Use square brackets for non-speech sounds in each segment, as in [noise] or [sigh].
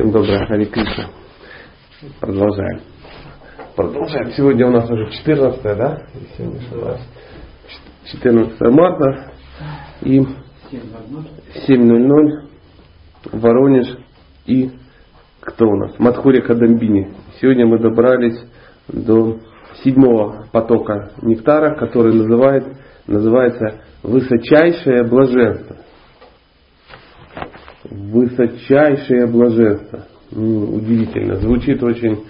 Всем доброе, Хари Кришна. Продолжаем. Продолжаем. Сегодня у нас уже 14, да? Если не ошибаюсь. 14 марта и 7.00 Воронеж и кто у нас? Матхури Кадамбини. Сегодня мы добрались до седьмого потока нектара, который называет, называется высочайшее блаженство высочайшее блаженство. Ну, удивительно. Звучит очень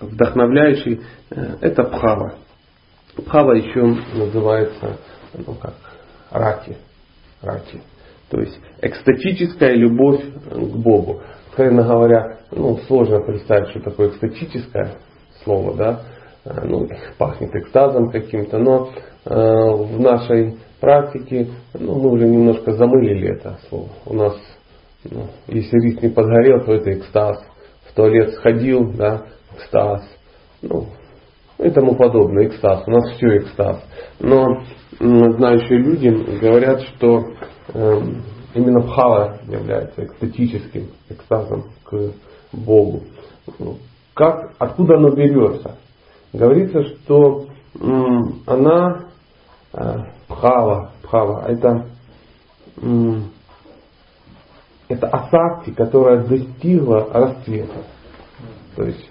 вдохновляющий. Э, это Пхава. Пхава еще называется ну, как, раки. раки. То есть экстатическая любовь к Богу. Откровенно говоря, ну, сложно представить, что такое экстатическое слово, да, ну, пахнет экстазом каким-то, но э, в нашей практике, ну, мы уже немножко замылили это слово. У нас, ну, если рис не подгорел, то это экстаз. В туалет сходил, да, экстаз. Ну, и тому подобное, экстаз. У нас все экстаз. Но знающие люди говорят, что э, именно бхава является экстатическим экстазом к Богу. Как, откуда оно берется? Говорится, что она э, Пхава, пхава, это, это асакти, которая достигла расцвета. То есть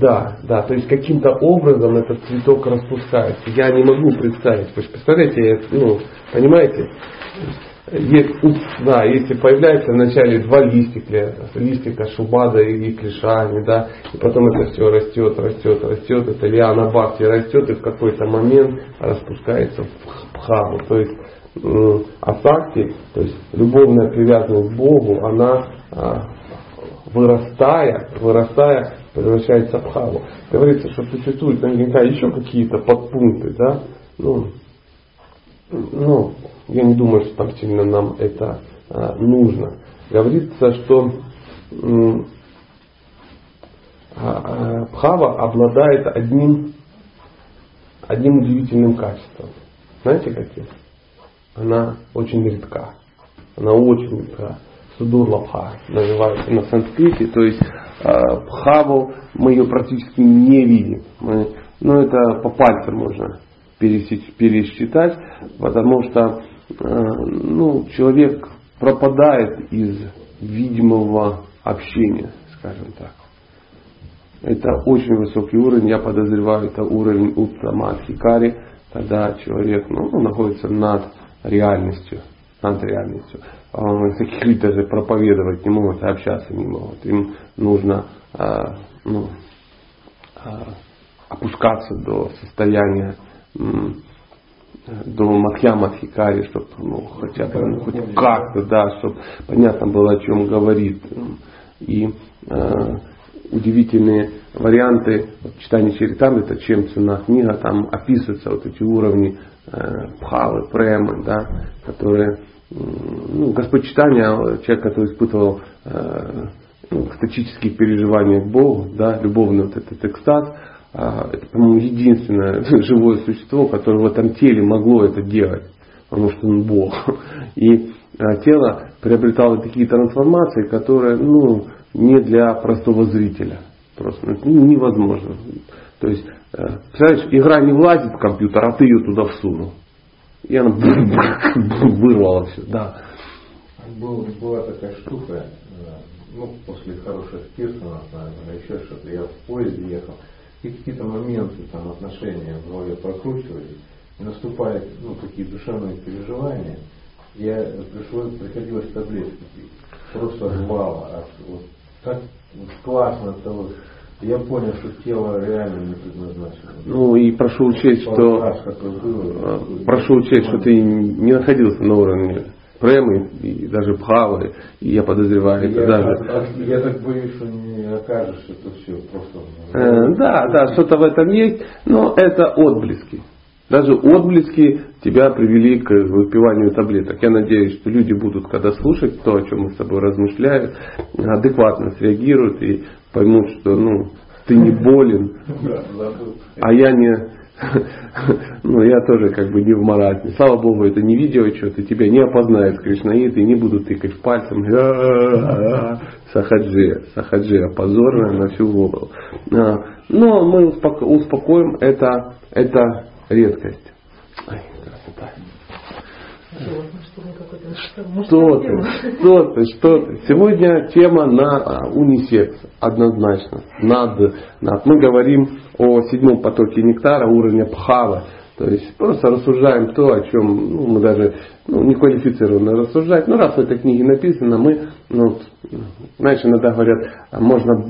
да, да, то есть каким-то образом этот цветок распускается. Я не могу представить. Вы же представляете, ну, понимаете? Есть, да, если появляется вначале два листика, листика шубада и клешани, да, и потом это все растет, растет, растет, это лиана бхакти растет и в какой-то момент распускается в пхаву. То есть асакти, то есть любовная привязанность к Богу, она а, вырастая, вырастая, превращается в пхаву. Говорится, что существуют наверняка еще какие-то подпункты, да, ну, ну, я не думаю, что там сильно нам это а, нужно. Говорится, что а, а, Пхава обладает одним, одним удивительным качеством. Знаете каким? Она очень редка. Она очень редка. Судурлабха называется на санскрите. То есть Пхаву мы ее практически не видим. Мы, ну это по пальцам можно пересчитать, потому что ну, человек пропадает из видимого общения, скажем так. Это очень высокий уровень, я подозреваю, это уровень Уттама Хикари, тогда человек ну, находится над реальностью, над реальностью. А, таких людей даже проповедовать не могут, общаться не могут. Им нужно а, ну, а, опускаться до состояния до Мадхьяма Хикари, чтобы ну, хотя бы ну, хоть как-то, да, чтобы понятно было, о чем говорит. И э, удивительные варианты вот, читания это чем цена книга, там описываются вот эти уровни э, пхавы, премы, да, которые ну, Господь читания, человек, который испытывал э, ну, экстатические переживания к Богу, да, любовный вот этот экстаз, это, по-моему, единственное [laughs] живое существо, которое в этом теле могло это делать, потому что он Бог. [laughs] И а, тело приобретало такие трансформации, которые ну, не для простого зрителя. Просто ну, невозможно. То есть, э, представляешь, игра не влазит в компьютер, а ты ее туда всунул. И она [laughs] вырвала все. Да. Был, была такая штука, э, ну, после хороших Кирсонов, наверное, еще что-то. Я в поезде ехал какие-то моменты там отношения в голове прокручивались, и наступают ну, такие душевные переживания, я пришлось, приходилось таблетки пить. Просто рвало. А вот, так вот, классно то я понял, что тело реально не предназначено. Ну и прошу учесть, что было, прошу учесть, что ты не находился на уровне премы и даже пхавы, и я подозреваю, это даже... Я так боюсь, что не окажешь, это все просто... Э, да, да, что-то в этом есть, но это отблески. Даже отблески тебя привели к выпиванию таблеток. Я надеюсь, что люди будут, когда слушать то, о чем мы с тобой размышляем, адекватно среагируют и поймут, что ну, ты не болен, а я не, Ну, я тоже как бы не в маразме. Слава Богу, это не видео что-то, тебя не опознают кришнаиты и не будут тыкать пальцем. Сахаджи, сахаджи, опозорно на всю голову. А, но мы успокоим, это, это редкость. Ай, красота. Что ты, что ты, что ты. Сегодня тема на а, унисекс, однозначно. Над, над. Мы говорим о седьмом потоке нектара уровня пхава. То есть просто рассуждаем то, о чем ну, мы даже ну, не квалифицированы рассуждать. Но раз в этой книге написано, мы, ну, знаешь, иногда говорят, а можно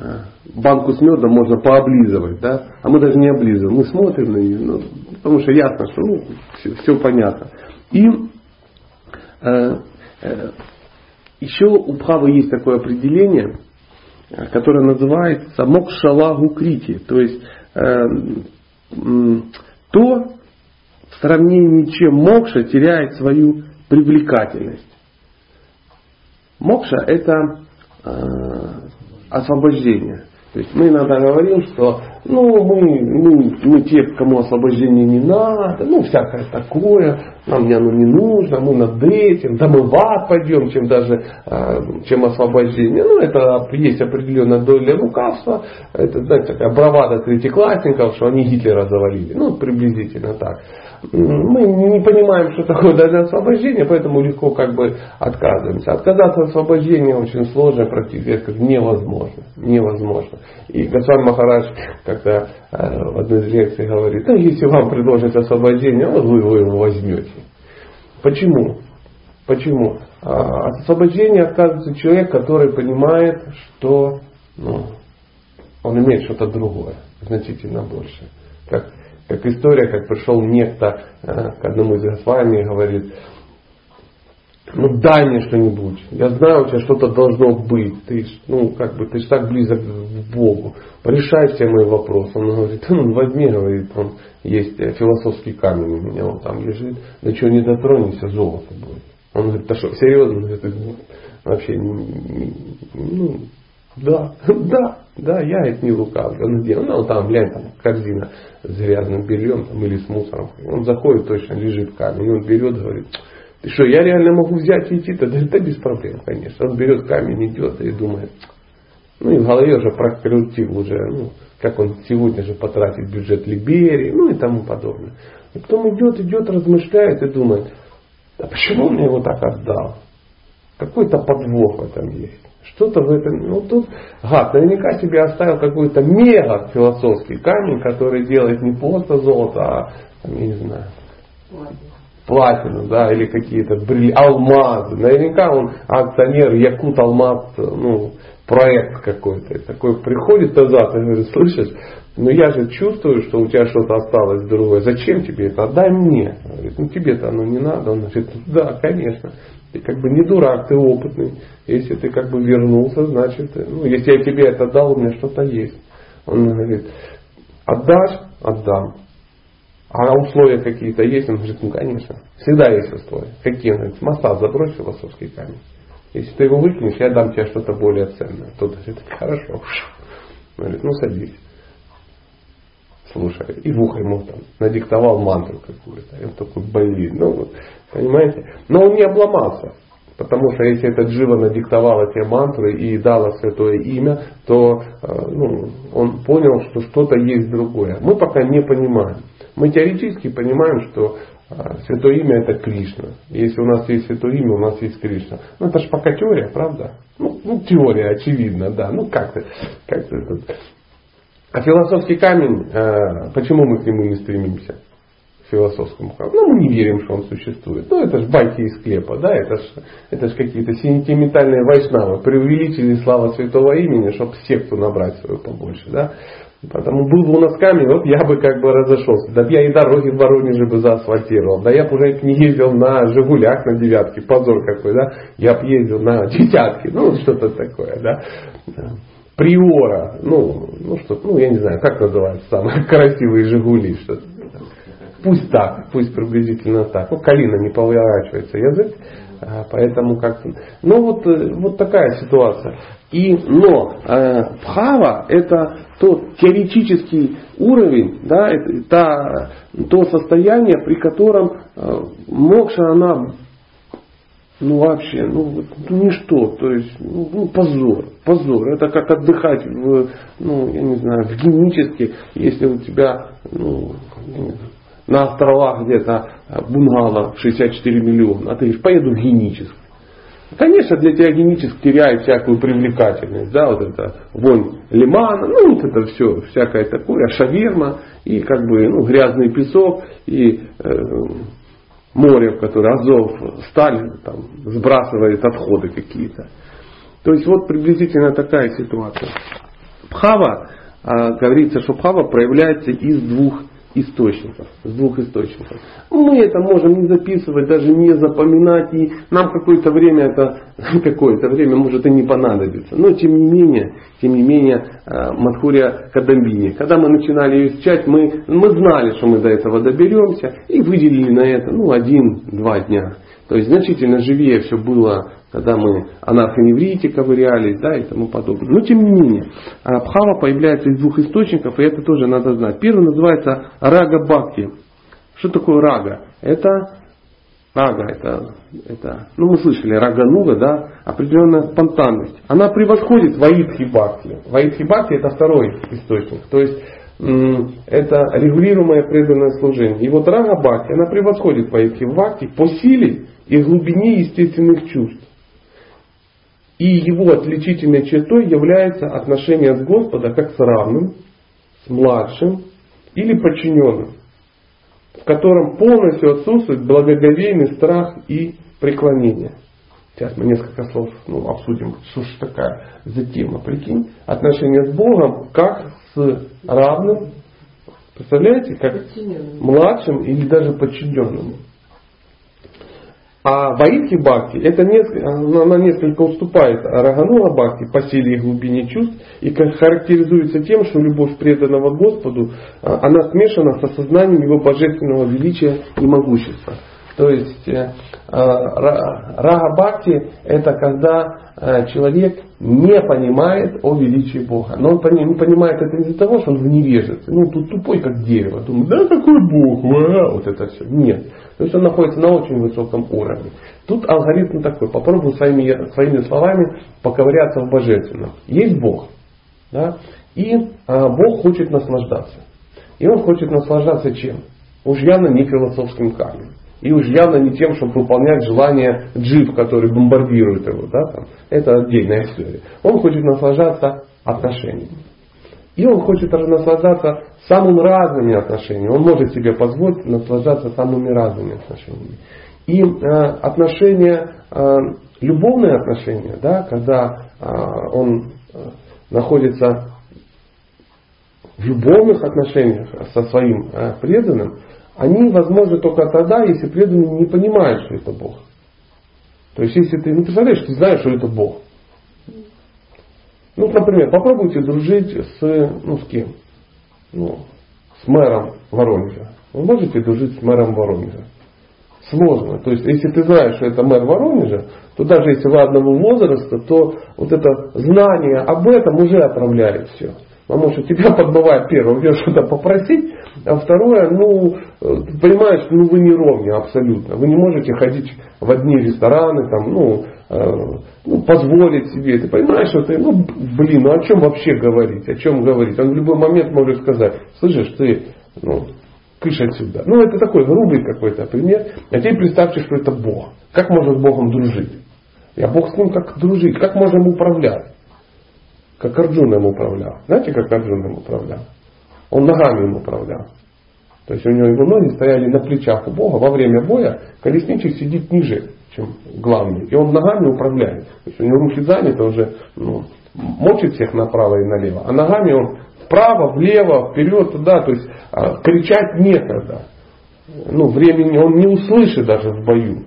а, банку с медом можно пооблизывать, да? а мы даже не облизываем, мы смотрим на нее, ну, потому что ясно, что ну, все, все понятно. И э, э, еще у Бхавы есть такое определение, э, которое называется мокшалагу крити, то есть э, то, в сравнении чем мокша теряет свою привлекательность. Мокша это э, освобождение. То есть мы иногда говорим, что ну, мы, мы, мы те, кому освобождение не надо, ну, всякое такое, нам оно не нужно, мы над этим, да мы в ад пойдем, чем даже, э, чем освобождение. Ну, это есть определенная доля лукавства, это, знаете, такая бравада третьеклассников, что они Гитлера завалили. Ну, приблизительно так мы не понимаем, что такое даже освобождение, поэтому легко как бы отказываемся. Отказаться от освобождения очень сложно, практически как невозможно. Невозможно. И Госвами Махарадж как-то э, в одной из лекций говорит, да если вам предложат освобождение, вот вы, его возьмете. Почему? Почему? А, от освобождения отказывается человек, который понимает, что ну, он имеет что-то другое, значительно больше. Как история, как пришел некто э, к одному из Госвами и говорит, ну дай мне что-нибудь. Я знаю, у тебя что-то должно быть. Ты, ну, как бы, ты же так близок к Богу. Порешай все мои вопросы. Он говорит, ну возьми, говорит, он есть э, философский камень у меня, он там лежит. Да что, не дотронешься, золото будет. Он говорит, да что, серьезно? Он говорит, вообще, ну, да, [laughs] да, да, я это не лукавлю. Он где? Ну, там, глянь, там корзина с грязным бельем там, или с мусором. Он заходит, точно лежит камень. Он берет, говорит, ты что, я реально могу взять и идти? Да, да без проблем, конечно. Он берет камень, идет и думает, ну и в голове уже прокрутил уже, ну, как он сегодня же потратит бюджет Либерии, ну и тому подобное. И потом идет, идет, размышляет и думает, а почему он мне его так отдал? Какой-то подвох в этом есть. Что-то в этом, ну тут гад наверняка себе оставил какой-то мега философский камень, который делает не просто золото, а, там, я не знаю, платину, да, или какие-то бриль, алмазы. Наверняка он акционер Якут Алмаз, ну, проект какой-то. Такой приходит назад и говорит, слышишь, но я же чувствую, что у тебя что-то осталось другое. Зачем тебе это? Отдай мне. Говорит, ну тебе-то оно не надо. Он говорит, да, конечно. Ты как бы не дурак, ты опытный. Если ты как бы вернулся, значит, ну, если я тебе это дал, у меня что-то есть. Он говорит, отдашь? Отдам. А условия какие-то есть? Он говорит, ну конечно. Всегда есть условия. Какие? Он говорит, массаж забрось философский камень. Если ты его выкинешь, я дам тебе что-то более ценное. Тот говорит, хорошо. Он говорит, ну садись слушай, и в ухо ему там надиктовал мантру какую-то. И он такой, блин, ну понимаете? Но он не обломался. Потому что если этот Джива надиктовал эти мантры и дала святое имя, то э, ну, он понял, что что-то есть другое. Мы пока не понимаем. Мы теоретически понимаем, что э, святое имя это Кришна. Если у нас есть святое имя, у нас есть Кришна. Ну это же пока теория, правда? Ну, ну теория, очевидно, да. Ну как-то, как-то а философский камень, э, почему мы к нему не стремимся? Философскому камню. Ну, мы не верим, что он существует. Ну, это же байки из склепа, да, это же это ж какие-то сентиментальные вайшнавы. Преувеличили слава святого имени, чтобы секту набрать свою побольше, да. Потому был бы у нас камень, вот я бы как бы разошелся. Да я и дороги в Воронеже бы заасфальтировал. Да я бы уже не ездил на Жигулях на девятке. Позор какой, да. Я бы ездил на десятке. Ну, что-то такое, да приора, ну, ну что, ну я не знаю, как называются самые [laughs] красивые Жигули, что Пусть так, пусть приблизительно так. Ну, калина не поворачивается язык. А, поэтому как Ну вот, э, вот такая ситуация. И, но э, бхава это тот теоретический уровень, да, это, та, то состояние, при котором э, мокша, она ну вообще, ну, ну ничто, то есть ну, ну, позор, позор. Это как отдыхать в, ну, я не знаю, в генически, если у тебя ну, на островах где-то бунгало 64 миллиона, а ты говоришь, поеду в генический. Конечно, для тебя генически теряет всякую привлекательность, да, вот это вонь лимана, ну вот это все, всякое такое, шаверма и как бы ну, грязный песок и э, море, в которое Азов, Сталин там, сбрасывает отходы какие-то. То есть вот приблизительно такая ситуация. Пхава, а, говорится, что пхава проявляется из двух источников, с двух источников. Мы это можем не записывать, даже не запоминать, и нам какое-то время это, [laughs] какое-то время может и не понадобится. Но тем не менее, тем не менее, э, Мадхурия Кадамбини, когда мы начинали ее изучать, мы, мы знали, что мы до этого доберемся, и выделили на это ну, один-два дня. То есть значительно живее все было когда мы анархоневрите ковырялись да, и тому подобное. Но тем не менее, Бхава появляется из двух источников, и это тоже надо знать. Первый называется рага бхакти. Что такое рага? Это рага, это, это ну мы слышали, рага нуга, да, определенная спонтанность. Она превосходит ваидхи бхакти. Ваидхи бхакти это второй источник. То есть это регулируемое преданное служение. И вот рага бхакти, она превосходит ваидхи бхакти по силе и глубине естественных чувств. И его отличительной чертой является отношение с Господа как с равным, с младшим или подчиненным, в котором полностью отсутствует благоговейный страх и преклонение. Сейчас мы несколько слов ну, обсудим, что же такая за тема, прикинь. Отношение с Богом как с равным, представляете, как младшим или даже подчиненным. А Ваидхи Бхакти, это несколько, она несколько уступает Раганула Бхакти по силе и глубине чувств и характеризуется тем, что любовь преданного Господу, а, она смешана с осознанием Его божественного величия и могущества. То есть э, а, Рага Бхакти это когда э, человек не понимает о величии Бога. Но он понимает это не из-за того, что он в невежестве. Ну, тут тупой, как дерево. Думает, да какой Бог, а, вот это все. Нет. То есть он находится на очень высоком уровне. Тут алгоритм такой. Попробую своими, своими словами поковыряться в божественном. Есть Бог. Да? И а, Бог хочет наслаждаться. И он хочет наслаждаться чем? Уж явно не философским камнем. И уж явно не тем, чтобы выполнять желание джип, который бомбардирует его. Да, там. Это отдельная история. Он хочет наслаждаться отношениями. И он хочет наслаждаться самыми разными отношениями. Он может себе позволить наслаждаться самыми разными отношениями. И э, отношения, э, любовные отношения, да, когда э, он э, находится в любовных отношениях со своим э, преданным, они возможны только тогда, если преданный не понимает, что это Бог. То есть, если ты, ну, представляешь, ты знаешь, что это Бог. Ну, например, попробуйте дружить с, ну, с кем? Ну, с мэром Воронежа. Вы можете дружить с мэром Воронежа? Сложно. То есть, если ты знаешь, что это мэр Воронежа, то даже если вы одного возраста, то вот это знание об этом уже отправляет все. Потому что тебя подбывает первое, где что-то попросить, а второе, ну, ты понимаешь, ну вы не ровня абсолютно. Вы не можете ходить в одни рестораны, там, ну, э, ну, позволить себе. Ты понимаешь, что ты, ну, блин, ну о чем вообще говорить, о чем говорить? Он в любой момент может сказать, слышишь, ты, ну, кыш отсюда. Ну, это такой грубый какой-то пример. А теперь представьте, что это Бог. Как можно с Богом дружить? Я Бог с ним как дружить? Как можно ему управлять? Как Арджуна им управлял. Знаете, как Арджуна им управлял? Он ногами им управлял. То есть у него его ноги стояли на плечах у Бога. Во время боя колесничий сидит ниже, чем главный. И он ногами управляет. То есть у него руки заняты, уже ну, мочит всех направо и налево. А ногами он вправо, влево, вперед, туда. То есть а, кричать некогда. Ну, времени он не услышит даже в бою.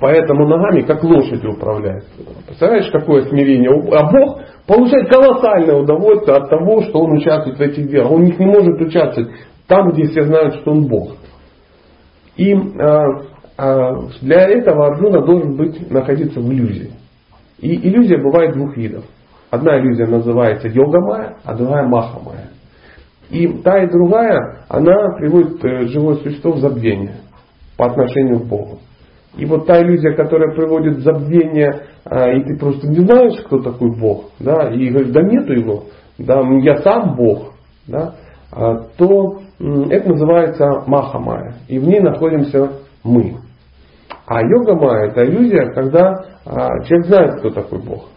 Поэтому ногами как лошади управляет. Представляешь, какое смирение? А Бог получает колоссальное удовольствие от того, что он участвует в этих делах. Он них не может участвовать там, где все знают, что он Бог. И э, а, для этого Арджуна должен быть, находиться в иллюзии. И иллюзия бывает двух видов. Одна иллюзия называется йога-майя, а другая маха-майя. И та и другая, она приводит э, живое существо в забвение по отношению к Богу. И вот та иллюзия, которая приводит в забвение, а, и ты просто не знаешь, кто такой Бог, да, и говоришь, да нету его, да, я сам Бог, да, а, то это называется Махамая. И в ней находимся мы. А йога майя это иллюзия, когда а, человек знает, кто такой Бог.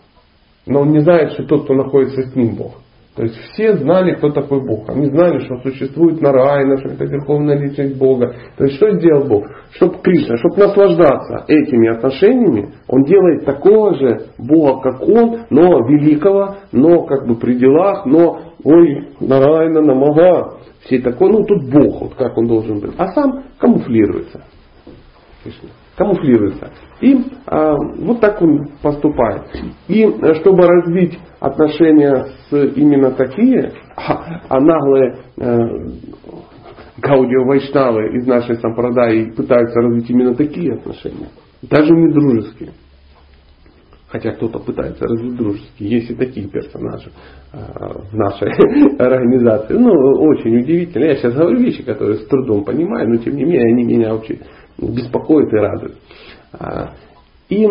Но он не знает, что тот, кто находится с ним Бог. То есть все знали, кто такой Бог. Они знали, что существует Нарайна, что это верховная личность Бога. То есть что сделал Бог? Чтобы Кришна, чтобы наслаждаться этими отношениями, он делает такого же Бога, как он, но великого, но как бы при делах, но ой, Нарайна, Намага, все такое, ну тут Бог, вот как он должен быть. А сам камуфлируется. Камуфлируется. И а, вот так он поступает. И э, чтобы развить отношения с именно такие, [laughs] а, а наглые э, гаудио вайшнавы из нашей сампрадаи пытаются развить именно такие отношения, даже не дружеские. Хотя кто-то пытается развить дружеские. Есть и такие персонажи э, в нашей [laughs] организации. Ну, очень удивительно. Я сейчас говорю вещи, которые с трудом понимаю, но тем не менее они меня очень беспокоят и радуют. А, и э,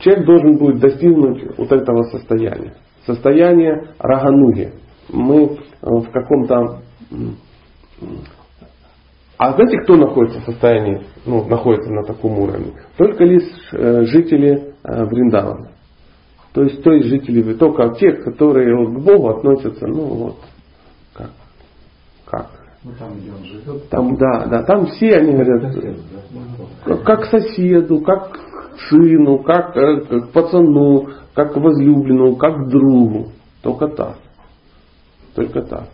человек должен будет достигнуть вот этого состояния. Состояние рагануги. Мы э, в каком-то... А знаете, кто находится в состоянии, ну, находится на таком уровне? Только лишь э, жители Вриндавана. То есть, то есть жители, только те, которые к Богу относятся, ну вот, как, как, ну, там, где он живет. Там, да, да, там все они говорят, как, как соседу, как сыну, как э, к пацану, как к возлюбленному, как к другу. Только так. Только так.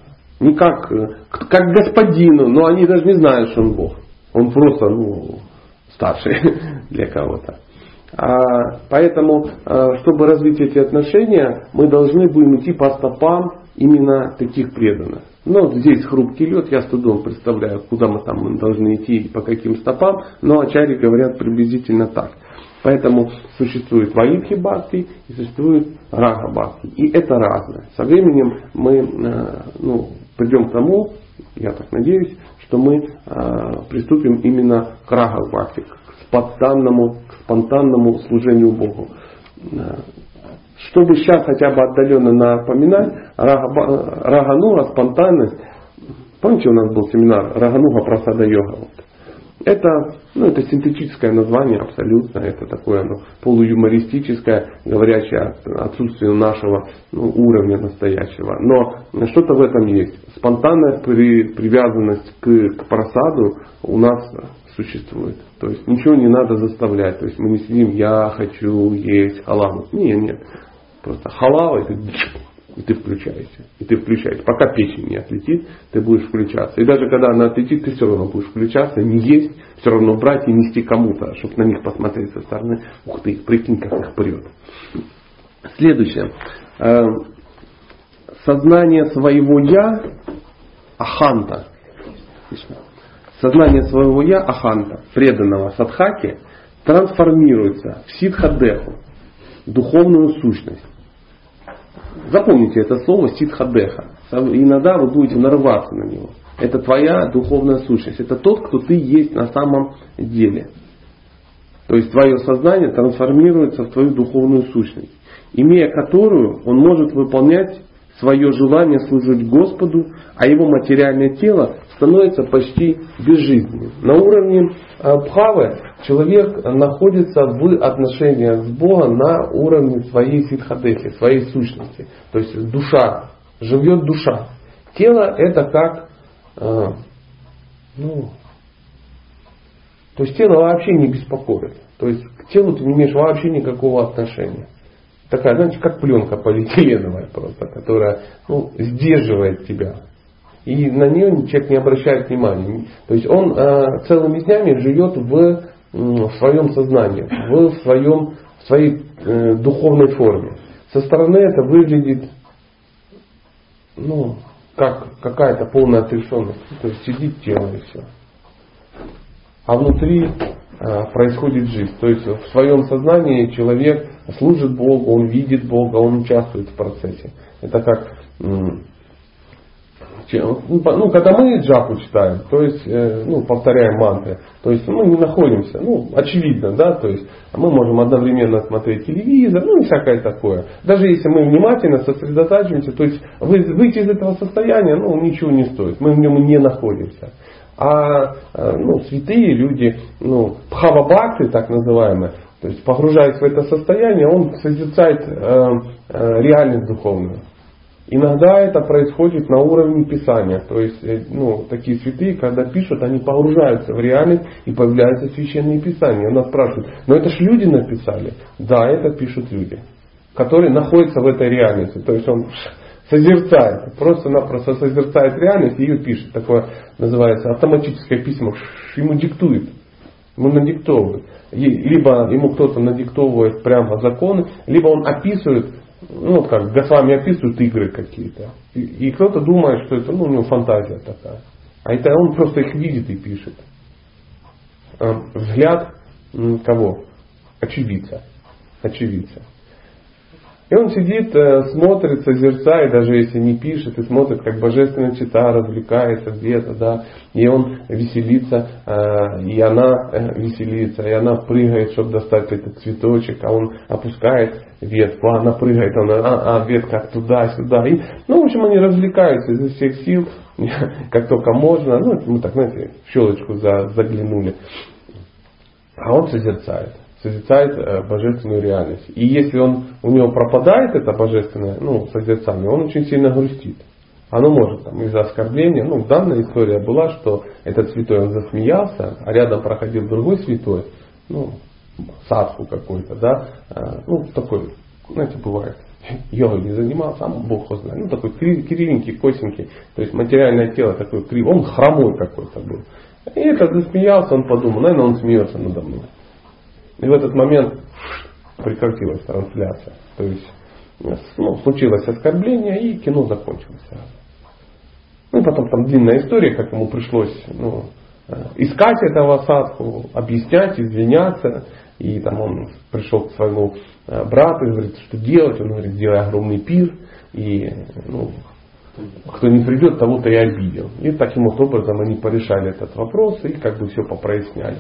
Не как, э, как господину, но они даже не знают, что он Бог. Он просто, ну, старший [laughs] для кого-то. А, поэтому, э, чтобы развить эти отношения, мы должны будем идти по стопам именно таких преданных. Но здесь хрупкий лед, я с трудом представляю, куда мы там должны идти и по каким стопам, но ачари говорят приблизительно так. Поэтому существует ваидхи бхакти и существует рага бхакти. И это разное. Со временем мы э, ну, придем к тому, я так надеюсь, что мы э, приступим именно к рага бхакти, к спонтанному, к спонтанному служению Богу. Чтобы сейчас хотя бы отдаленно напоминать, рагануга, спонтанность. Помните, у нас был семинар Рагануга Прасада Йога? Вот. Это, ну, это синтетическое название абсолютно, это такое ну, полуюмористическое, говорящее о отсутствии нашего ну, уровня настоящего. Но что-то в этом есть. Спонтанная при, привязанность к, к просаду у нас существует. То есть ничего не надо заставлять. То есть мы не сидим, я хочу есть халаву. Нет, нет. Просто халава это [laughs] и ты включаешься. И ты включаешься. Пока печень не отлетит, ты будешь включаться. И даже когда она отлетит, ты все равно будешь включаться, не есть, все равно брать и нести кому-то, чтобы на них посмотреть со стороны. Ух ты, прикинь, как их прет. Следующее. Э, сознание своего я, аханта. Сознание своего я, аханта, преданного садхаки, трансформируется в ситхадеху, духовную сущность. Запомните это слово ситхадеха. Иногда вы будете нарываться на него. Это твоя духовная сущность. Это тот, кто ты есть на самом деле. То есть твое сознание трансформируется в твою духовную сущность, имея которую он может выполнять свое желание служить Господу, а его материальное тело становится почти безжизненным. На уровне э, бхавы человек находится в отношениях с Богом на уровне своей ситхадехи, своей сущности. То есть душа, живет душа. Тело это как, э, ну, то есть тело вообще не беспокоит. То есть к телу ты не имеешь вообще никакого отношения. Такая, знаете, как пленка полиэтиленовая просто, которая ну, сдерживает тебя. И на нее человек не обращает внимания. То есть он э, целыми днями живет в, в своем сознании, в, своем, в своей э, духовной форме. Со стороны это выглядит ну, как какая-то полная отрешенность. То есть сидит тело и все. А внутри происходит жизнь. То есть в своем сознании человек служит Богу, он видит Бога, он участвует в процессе. Это как ну, когда мы джапу читаем, то есть, э, ну, повторяем мантры, то есть мы не находимся, ну, очевидно, да, то есть мы можем одновременно смотреть телевизор, ну и всякое такое. Даже если мы внимательно сосредотачиваемся, то есть выйти из этого состояния, ну, ничего не стоит, мы в нем не находимся. А э, ну, святые люди, ну, пхавабакты так называемые, то есть погружаясь в это состояние, он созерцает э, э, реальность духовную. Иногда это происходит на уровне Писания. То есть э, ну, такие святые, когда пишут, они погружаются в реальность и появляются священные писания. Она спрашивает, но это ж люди написали. Да, это пишут люди, которые находятся в этой реальности. То есть он созерцает, просто-напросто созерцает реальность и ее пишет. Такое называется автоматическое письмо. Ему диктует. Ему надиктовывает. Либо ему кто-то надиктовывает прямо законы, либо он описывает ну, как Госвами описывают игры какие-то. И, и кто-то думает, что это ну, у него фантазия такая. А это он просто их видит и пишет. А, взгляд кого? Очевидца. Очевидца. И он сидит, э, смотрит, созерцает, даже если не пишет, и смотрит, как божественная чита развлекается где-то, да, и он веселится, э, и она э, веселится, и она прыгает, чтобы достать этот цветочек, а он опускает ветку, а она прыгает, она, а, а ветка туда-сюда. И, ну, в общем, они развлекаются изо всех сил, [laughs] как только можно. Ну, мы так, знаете, в щелочку заглянули. А он созерцает созерцает э, божественную реальность. И если он, у него пропадает это божественное ну, созерцание, он очень сильно грустит. Оно может там, из-за оскорбления. Ну, данная история была, что этот святой он засмеялся, а рядом проходил другой святой, ну, садху какой-то, да, э, ну, такой, знаете, бывает, [laughs] йогой не занимался, сам Бог его знает. Ну, такой кривенький, косенький, то есть материальное тело такое кривое, он хромой какой-то был. И этот засмеялся, он подумал, наверное, он смеется надо мной. И в этот момент прекратилась трансляция. То есть ну, случилось оскорбление и кино закончилось. Ну и потом там длинная история, как ему пришлось ну, э, искать этого садху, объяснять, извиняться. И там он пришел к своему э, брату и говорит, что делать. Он говорит, сделай огромный пир. И ну, кто не придет, того-то и обидел. И таким вот образом они порешали этот вопрос и как бы все попроясняли.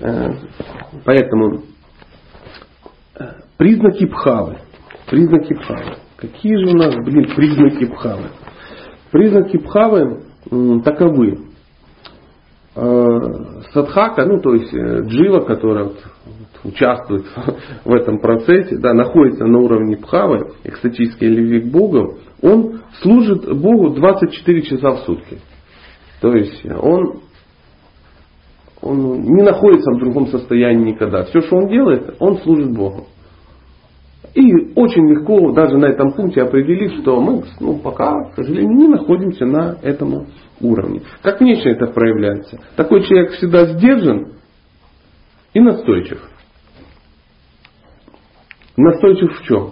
Э, поэтому э, признаки пхавы. Признаки пхавы. Какие же у нас, блин, признаки пхавы? Признаки пхавы таковы. Э, садхака, ну то есть джива, которая участвует [laughs] в этом процессе, да, находится на уровне пхавы, экстатической любви к Богу, он служит Богу 24 часа в сутки. То есть он он не находится в другом состоянии никогда. Все, что он делает, он служит Богу. И очень легко даже на этом пункте определить, что мы ну, пока, к сожалению, не находимся на этом уровне. Как внешне это проявляется? Такой человек всегда сдержан и настойчив. Настойчив в чем?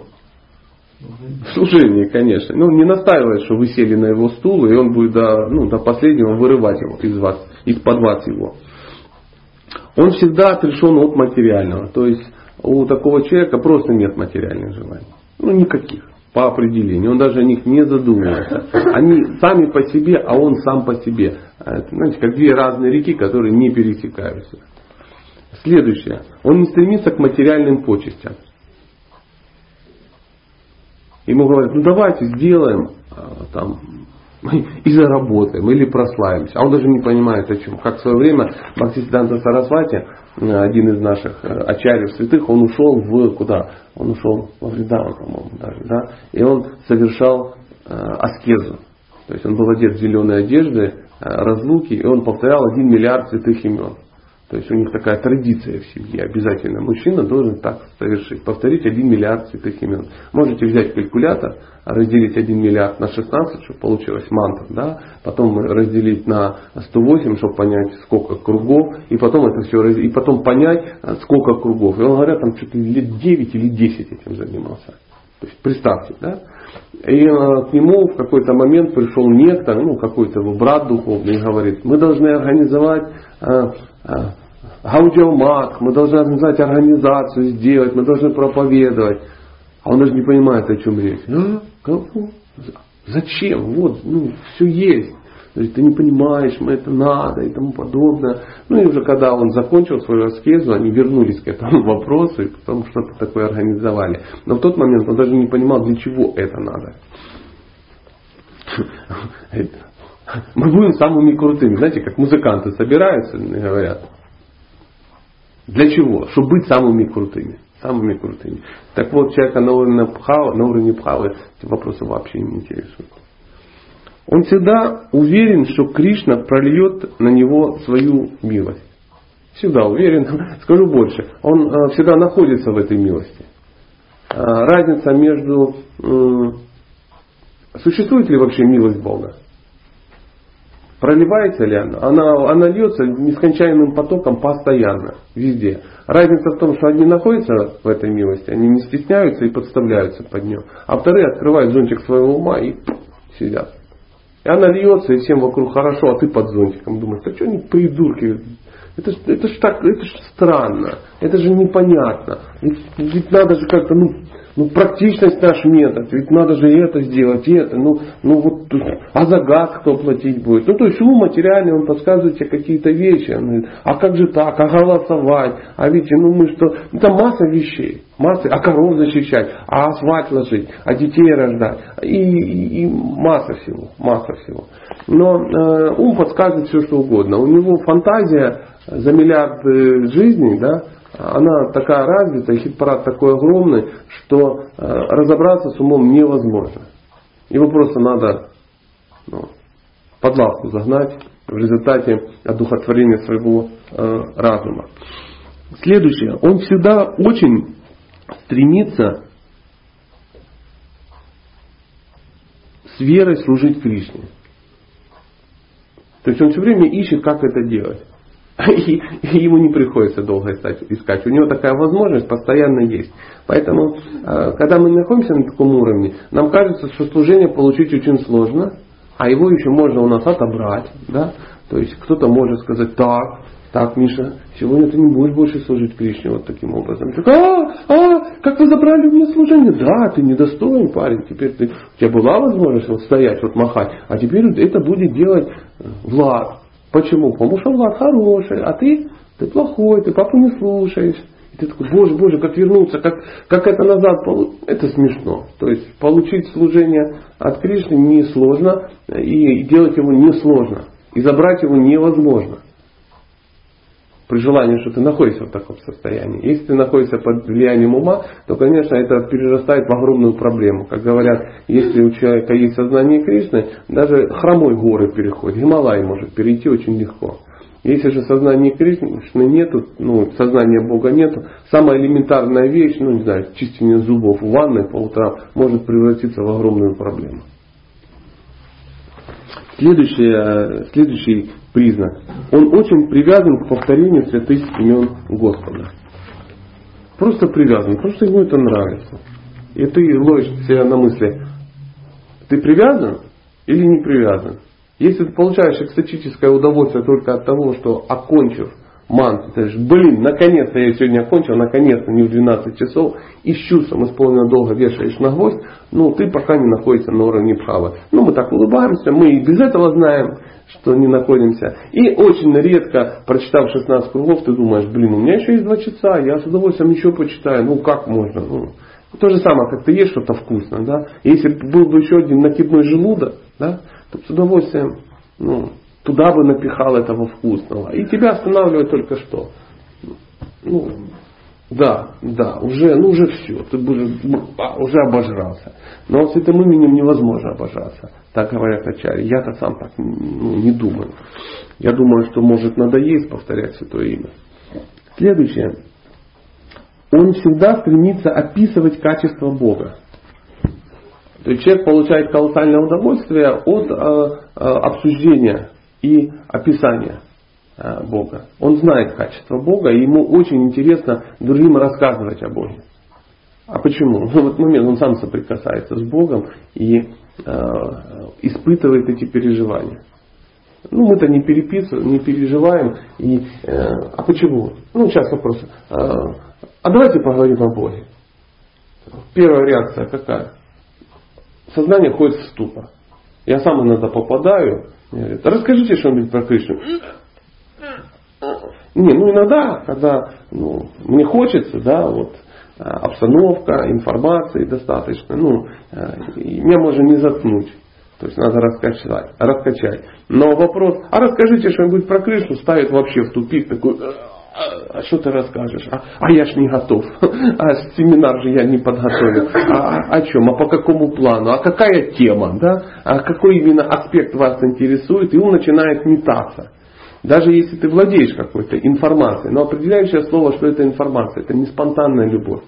В служении, конечно. Ну, не настаивает, что вы сели на его стул, и он будет до, ну, до последнего вырывать его из вас, из-под вас его он всегда отрешен от материального. То есть у такого человека просто нет материальных желаний. Ну, никаких по определению. Он даже о них не задумывается. Они сами по себе, а он сам по себе. Это, знаете, как две разные реки, которые не пересекаются. Следующее. Он не стремится к материальным почестям. Ему говорят, ну давайте сделаем а, там, и заработаем, или прославимся. А он даже не понимает о чем. Как в свое время Бхактисиданта Сарасвати, один из наших э, ачарьев святых, он ушел в куда? Он ушел во Вриндаван, по-моему, даже, да? И он совершал э, аскезу. То есть он был одет в зеленые одежды, э, разлуки, и он повторял один миллиард святых имен. То есть у них такая традиция в семье. Обязательно мужчина должен так совершить. Повторить один миллиард святых имен. Можете взять калькулятор, разделить 1 миллиард на 16, чтобы получилось мантра. Да? Потом разделить на 108, чтобы понять, сколько кругов. И потом это все и потом понять, сколько кругов. И он говорят, там что-то лет 9 или 10 этим занимался. То есть представьте, да? И э, к нему в какой-то момент пришел некто, ну какой-то его брат духовный, и говорит, мы должны организовать э, гаудиомат, мы должны организовать организацию, сделать, мы должны проповедовать. А он даже не понимает, о чем речь. А? Кого? Зачем? Вот, ну, все есть. Говорит, ты не понимаешь, мы это надо и тому подобное. Ну и уже когда он закончил свою аскезу, они вернулись к этому вопросу и потом что-то такое организовали. Но в тот момент он даже не понимал, для чего это надо. Мы будем самыми крутыми. Знаете, как музыканты собираются и говорят, для чего? Чтобы быть самыми крутыми. Самыми крутыми. Так вот, человека на уровне Пхава, на уровне Пхавы эти вопросы вообще не интересуют. Он всегда уверен, что Кришна прольет на него свою милость. Всегда уверен. [laughs] Скажу больше. Он э, всегда находится в этой милости. Э, разница между... Существует ли вообще милость Бога? Проливается ли она? Она, она льется нескончаемым потоком постоянно, везде. Разница в том, что одни находятся в этой милости, они не стесняются и подставляются под нее, а вторые открывают зонтик своего ума и сидят. И она льется, и всем вокруг хорошо, а ты под зонтиком думаешь, да что они придурки, это, это ж так, это ж странно, это же непонятно. Ведь, ведь надо же как-то, ну, ну, практичность наш метод, ведь надо же это сделать, и это, ну, ну вот, а за газ кто платить будет? Ну, то есть ум материальный, он подсказывает тебе какие-то вещи. Он говорит, а как же так, а голосовать, а видите, ну мы что, это масса вещей, масса, а коров защищать, а асфальт ложить, а детей рождать, и, и, и масса всего, масса всего. Но э, ум подсказывает все, что угодно. У него фантазия за миллиард жизней, да, она такая развитая, хит-парад такой огромный, что э, разобраться с умом невозможно. Его просто надо ну, под лавку загнать в результате одухотворения своего э, разума. Следующее. Он всегда очень стремится с верой служить Кришне. То есть он все время ищет, как это делать. И, ему не приходится долго искать, искать. У него такая возможность постоянно есть. Поэтому, э, когда мы находимся на таком уровне, нам кажется, что служение получить очень сложно, а его еще можно у нас отобрать. Да? То есть кто-то может сказать, так, так, Миша, сегодня ты не будешь больше служить Кришне вот таким образом. Так, а, а, как вы забрали у меня служение? Да, ты недостоин, парень. Теперь ты, у тебя была возможность вот стоять, вот махать, а теперь это будет делать Влад. Почему? Потому что Влад хороший, а ты, ты плохой, ты папу не слушаешь. И ты такой, боже, боже, как вернуться, как, как это назад получить. Это смешно. То есть получить служение от Кришны несложно, и делать его несложно. И забрать его невозможно при желании, что ты находишься в таком состоянии. Если ты находишься под влиянием ума, то, конечно, это перерастает в огромную проблему. Как говорят, если у человека есть сознание Кришны, даже хромой горы переходит, Гималай может перейти очень легко. Если же сознания Кришны нету, ну, сознания Бога нету, самая элементарная вещь, ну не знаю, чистение зубов в ванной по утрам может превратиться в огромную проблему. Следующий, э, следующий признак. Он очень привязан к повторению святых имен Господа. Просто привязан, что ему это нравится. И ты ловишь себя на мысли, ты привязан или не привязан? Если ты получаешь экстатическое удовольствие только от того, что окончив манту, ты говоришь, блин, наконец-то я сегодня окончил, наконец-то не в 12 часов, и с чувством исполненно долго вешаешь на гвоздь, ну ты пока не находишься на уровне права. Ну мы так улыбаемся, мы и без этого знаем, что не находимся. И очень редко, прочитав 16 кругов, ты думаешь, блин, у меня еще есть 2 часа, я с удовольствием еще почитаю, ну как можно, ну. То же самое, как ты ешь что-то вкусное, да. Если был бы еще один накидной желудок, да, то с удовольствием, ну, туда бы напихал этого вкусного. И тебя останавливает только что. Ну, да, да, уже, ну уже все, ты уже, а, уже обожрался. Но с этим именем невозможно обожраться. Так говорят Ачари. Я-то сам так ну, не думаю. Я думаю, что может надоесть повторять святое имя. Следующее. Он всегда стремится описывать качество Бога. То есть человек получает колоссальное удовольствие от э, э, обсуждения и описания э, Бога. Он знает качество Бога, и ему очень интересно другим рассказывать о Боге. А почему? Ну, в этот момент он сам соприкасается с Богом и э, испытывает эти переживания. Ну, мы-то не переписываем, не переживаем. И, э, а почему? Ну, сейчас вопрос. Э, а давайте поговорим о Боге. Первая реакция какая? Сознание ходит в ступор. Я сам иногда попадаю. Говорит, расскажите что-нибудь про Кришну. Не, ну иногда, когда ну, мне хочется, да, вот, а, обстановка, информации достаточно, ну, э, меня можно не заткнуть. То есть надо раскачать, раскачать. Но вопрос, а расскажите что-нибудь про крышу, ставит вообще в тупик такой, «Э, а, а что ты расскажешь? А, а я ж не готов. А семинар же я не подготовил. А, а о чем? А по какому плану? А какая тема? Да? А какой именно аспект вас интересует? И он начинает метаться. Даже если ты владеешь какой-то информацией, но определяющее слово, что это информация, это не спонтанная любовь.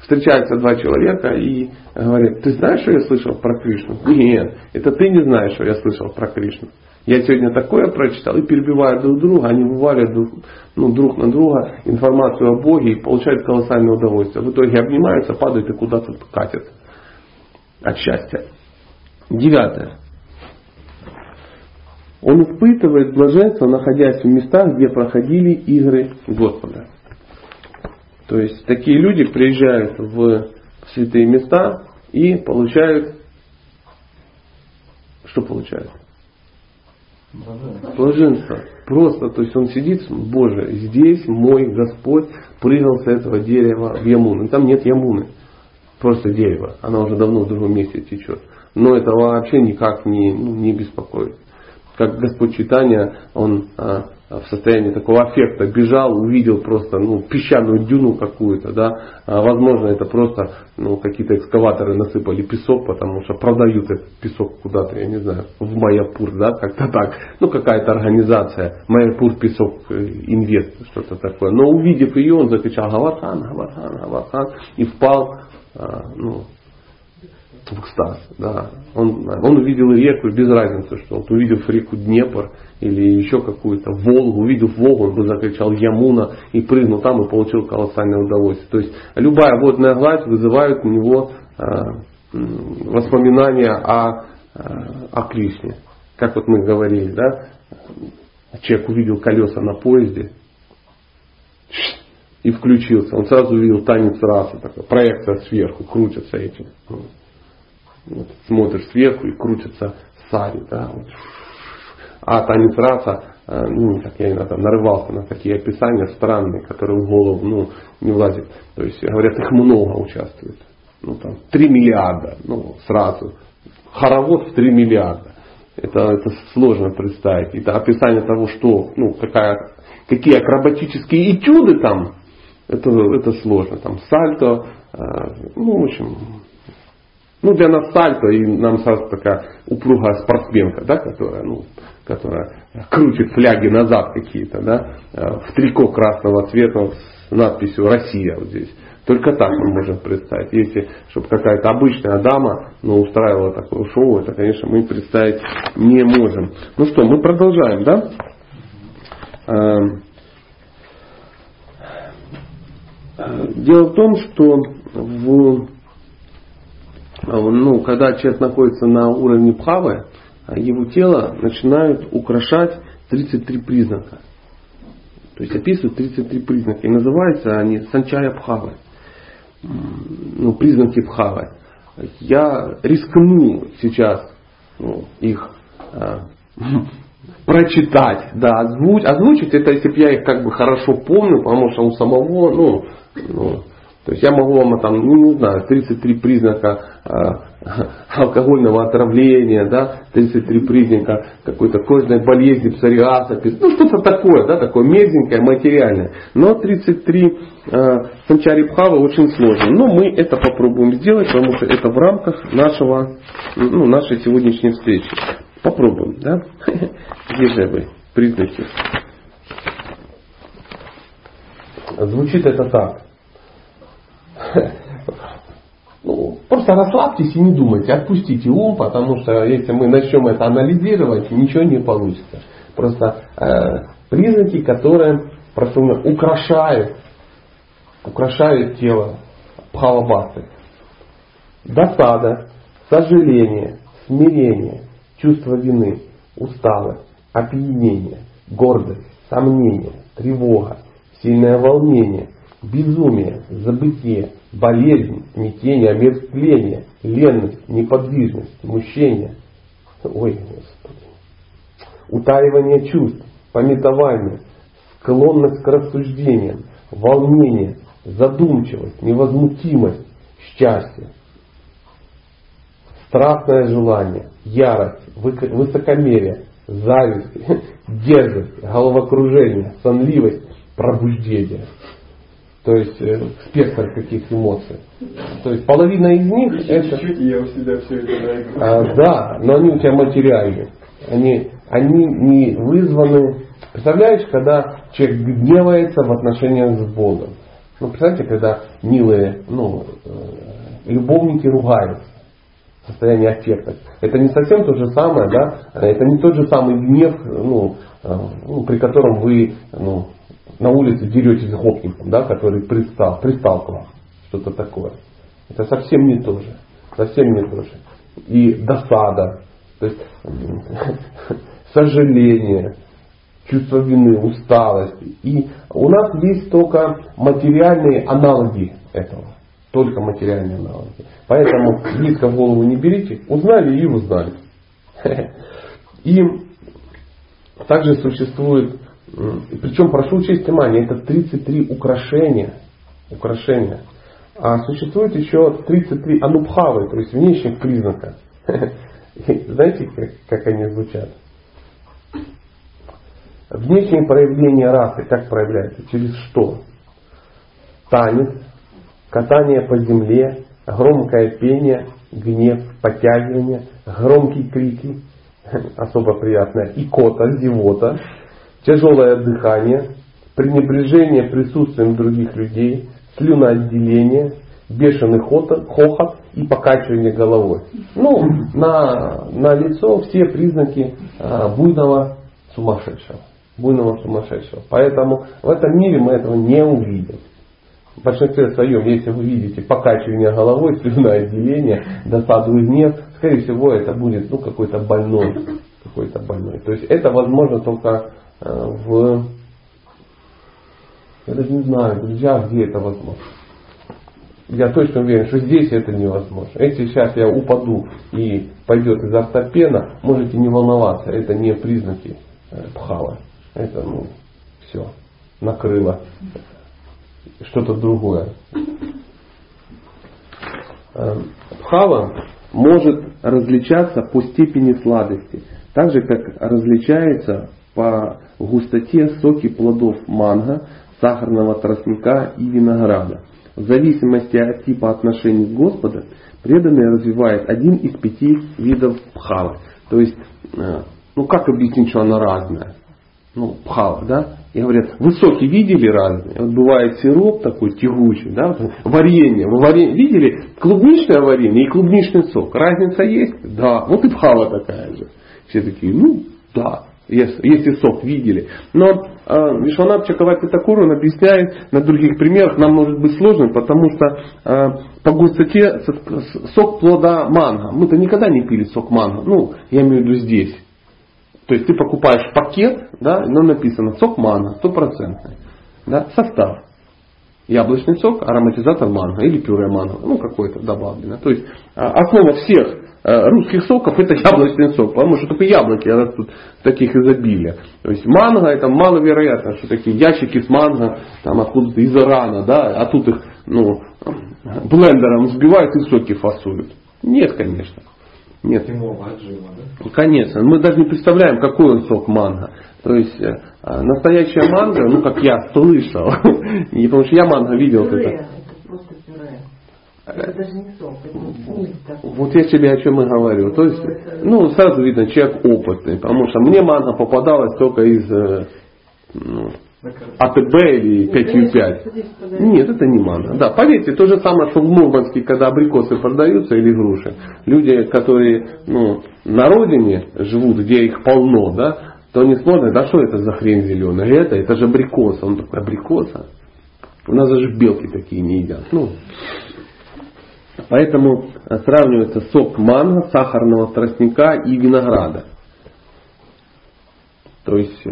Встречаются два человека и говорят, ты знаешь, что я слышал про Кришну? Нет, это ты не знаешь, что я слышал про Кришну. Я сегодня такое прочитал и перебивают друг друга, они вываливают друг, ну, друг на друга информацию о Боге и получают колоссальное удовольствие. В итоге обнимаются, падают и куда-то катятся от счастья. Девятое. Он испытывает блаженство, находясь в местах, где проходили игры Господа. То есть такие люди приезжают в святые места и получают, что получают? Блаженство. Просто, то есть он сидит, Боже, здесь мой Господь прыгал с этого дерева в Ямуну. Там нет Ямуны, просто дерево. Она уже давно в другом месте течет. Но это вообще никак не, ну, не беспокоит как Господь читания, он а, в состоянии такого аффекта бежал, увидел просто ну, песчаную дюну какую-то, да, а, возможно это просто ну, какие-то экскаваторы насыпали песок, потому что продают этот песок куда-то, я не знаю, в Майяпур, да, как-то так, ну какая-то организация, Майяпур песок э, инвест, что-то такое, но увидев ее, он закричал Гавархан, Гавархан, Гавархан и впал а, ну, в экстаз. Да. Он, он увидел реку, без разницы, что он увидел реку Днепр или еще какую-то Волгу, увидев Волгу, он бы закричал Ямуна и прыгнул там и получил колоссальное удовольствие. То есть любая водная гладь вызывает у него э, воспоминания о, э, о Кришне. Как вот мы говорили, да, человек увидел колеса на поезде, и включился. Он сразу увидел танец расы, такая проекция сверху, крутится этим. Вот, смотришь сверху и крутится сари. Да, вот. А танец э, ну, как я иногда нарывался на такие описания странные, которые в голову ну, не влазят. То есть, говорят, их много участвует. Ну, там, 3 миллиарда, ну, сразу. Хоровод в 3 миллиарда. Это, это сложно представить. Это описание того, что, ну, какая, какие акробатические этюды там, это, это сложно. Там сальто, э, ну, в общем, ну, для нас сальто, и нам сразу такая упругая спортсменка, да, которая, ну, которая крутит фляги назад какие-то, да, э, в трико красного цвета с надписью «Россия» вот здесь. Только так мы можем представить. Если, чтобы какая-то обычная дама ну, устраивала такое шоу, это, конечно, мы представить не можем. Ну что, мы продолжаем, да? Эм, дело в том, что в ну, когда человек находится на уровне пхавы, а, его тело начинают украшать 33 признака. То есть описывают 33 признака. И называются они санчая пхавы. Ну, признаки пхавы. Я рискну сейчас ну, их э, [laughs] прочитать, да, озвучить. Озвучить это, если бы я их как бы хорошо помню, потому что у самого, ну, ну то есть я могу вам там, ну не знаю, 33 признака э, [laughs] алкогольного отравления, да, 33 признака какой-то кожной болезни, псориаза, ну что-то такое, да, такое мерзенькое, материальное. Но 33 э, санчари пхавы очень сложно. Но мы это попробуем сделать, потому что это в рамках нашего, ну, нашей сегодняшней встречи. Попробуем, да? [laughs] Где же вы? Признаки. Звучит это так. [laughs] Ну, просто расслабьтесь и не думайте, отпустите ум, потому что если мы начнем это анализировать, ничего не получится. Просто э, признаки, которые просто украшают, украшают тело пхавабасы. Досада, сожаление, смирение, чувство вины, усталость, опьянение, гордость, сомнение, тревога, сильное волнение, безумие, забытие, болезнь, смятение, омертвление, ленность, неподвижность, смущение. Ой, Господи. Утаивание чувств, пометование, склонность к рассуждениям, волнение, задумчивость, невозмутимость, счастье, страстное желание, ярость, высокомерие, зависть, [laughs] дерзость, головокружение, сонливость, пробуждение. То есть э, спектр каких эмоций. То есть половина из них чуть это... Чуть-чуть я у себя все это а, Да, но они у тебя материальные. Они, они не вызваны... Представляешь, когда человек гневается в отношениях с Богом. Ну, представляете, когда милые ну, э, любовники ругаются состояние аффекта. Это не совсем то же самое, да, это не тот же самый гнев, ну, э, ну, при котором вы ну, на улице деретесь с гопником, да, который пристал, пристал к вам, что-то такое. Это совсем не то же. Совсем не то же. И досада, то есть [laughs] сожаление, чувство вины, усталость. И у нас есть только материальные аналоги этого. Только материальные аналоги. Поэтому близко в голову не берите. Узнали и узнали. [laughs] И также существует, причем прошу учесть внимание, это 33 украшения. украшения. А существует еще 33 анубхавы, то есть внешних признаков. [laughs] Знаете, как, как они звучат? Внешнее проявление расы как проявляется? Через что? Танец, катание по земле, громкое пение, гнев, подтягивание, громкие крики, [laughs] особо приятное, икота, зевота, тяжелое дыхание, пренебрежение присутствием других людей, слюноотделение, бешеный хохот, и покачивание головой. Ну, на, на лицо все признаки а, буйного сумасшедшего. Буйного сумасшедшего. Поэтому в этом мире мы этого не увидим. В большинстве своем, если вы видите покачивание головой, слюное отделение, досаду и гнев, скорее всего это будет ну, какой-то больной. Какой-то больной. То есть это возможно только в... Я даже не знаю, друзья, где это возможно. Я точно уверен, что здесь это невозможно. Если сейчас я упаду и пойдет из ортопена, можете не волноваться, это не признаки э, пхала. Это, ну, все, накрыло что-то другое. Эм, Пхава может различаться по степени сладости, так же как различается по густоте соки плодов манго, сахарного тростника и винограда. В зависимости от типа отношений к Господу, преданный развивает один из пяти видов пхавы. То есть, э, ну как объяснить, что она разная? Ну, пхава, да? И говорят, высокие видели разные? Вот бывает сироп такой тягучий, да, варенье. Варенье видели клубничное варенье и клубничный сок? Разница есть? Да. Вот и пхава такая же. Все такие, ну, да, если, сок видели. Но э, Вишванат Чакавати Такур, он объясняет на других примерах, нам может быть сложно, потому что э, по густоте сок плода манго. Мы-то никогда не пили сок манго. Ну, я имею в виду здесь. То есть ты покупаешь пакет, да, но написано сок манго, стопроцентный. Да, состав. Яблочный сок, ароматизатор манго или пюре манго, ну какой-то добавлено. То есть а, основа всех русских соков это яблочный сок, потому что только яблоки растут в таких изобилия. То есть манго это маловероятно, что такие ящики с манго там откуда-то из Ирана, да, а тут их ну, блендером взбивают и соки фасуют. Нет, конечно. Нет. Конечно. Мы даже не представляем, какой он сок манго. То есть э, а, настоящая манго, ну как я слышал, [laughs] потому что я манго видел. Это. Просто пюре. Это даже не сок, это Вот я тебе о чем и говорю. То есть, ну, сразу видно, человек опытный, потому что мне манго попадалось только из э, ну, АТБ или 5Ю5. Нет, это не манго. Да, поверьте, то же самое, что в Мурманске, когда абрикосы продаются или груши, люди, которые ну, на родине живут, где их полно, да, то они смотрят, да что это за хрень зеленая? Это, это же абрикос. Он такой, абрикоса? У нас даже белки такие не едят. Ну, поэтому сравнивается сок манго, сахарного тростника и винограда. То есть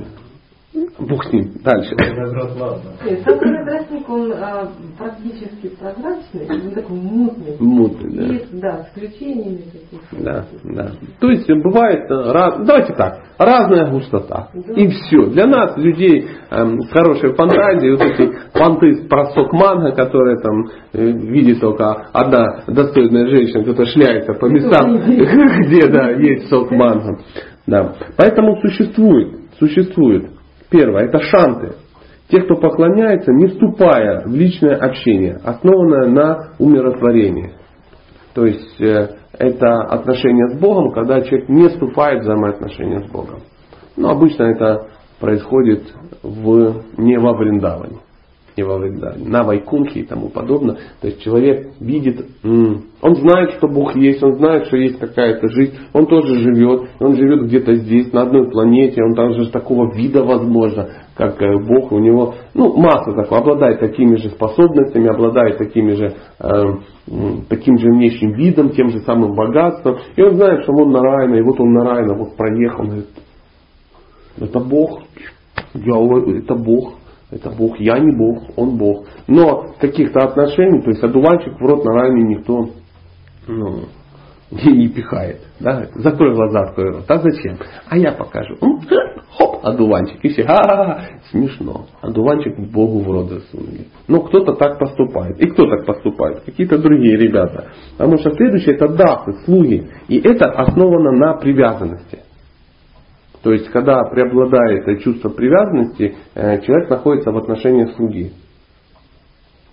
Бог с ним. Дальше. Виноград ладно. Нет, сам виноградник, он а, практически прозрачный, он такой мутный. Мутный, да. Есть, да, с исключениями каких-то. Да, да. То есть бывает, э, раз, давайте так, разная густота. Да. И все. Для нас, людей эм, с хорошей фантазией, вот эти понты про сок манго, которые там э, видит только одна достойная женщина, которая шляется по местам, [laughs] где да, есть сок манго. Да. Поэтому существует, существует Первое, это шанты. Те, кто поклоняется, не вступая в личное общение, основанное на умиротворении. То есть э, это отношение с Богом, когда человек не вступает в взаимоотношения с Богом. Но обычно это происходит в, не во Вриндаване Вриндаване, на Вайкунхе и тому подобное. То есть человек видит, он знает, что Бог есть, он знает, что есть какая-то жизнь, он тоже живет, он живет где-то здесь, на одной планете, он также такого вида возможно, как э, Бог, у него, ну, масса такого, обладает такими же способностями, обладает такими же, э, таким же внешним видом, тем же самым богатством, и он знает, что он Нарайна, и вот он Нарайна, вот проехал, это Бог, я, это Бог, это Бог, я не Бог, он Бог. Но каких-то отношений, то есть одуванчик в рот на раме никто ну, [laughs] не, не пихает. Да? Закрой глаза, открой рот. А зачем? А я покажу. [laughs] Хоп, одуванчик. И все, [laughs] ха-ха-ха. Смешно. Одуванчик Богу в рот засунули. Но кто-то так поступает. И кто так поступает? Какие-то другие ребята. Потому что следующее это дафы, слуги. И это основано на привязанности. То есть, когда преобладает чувство привязанности, э, человек находится в отношении слуги.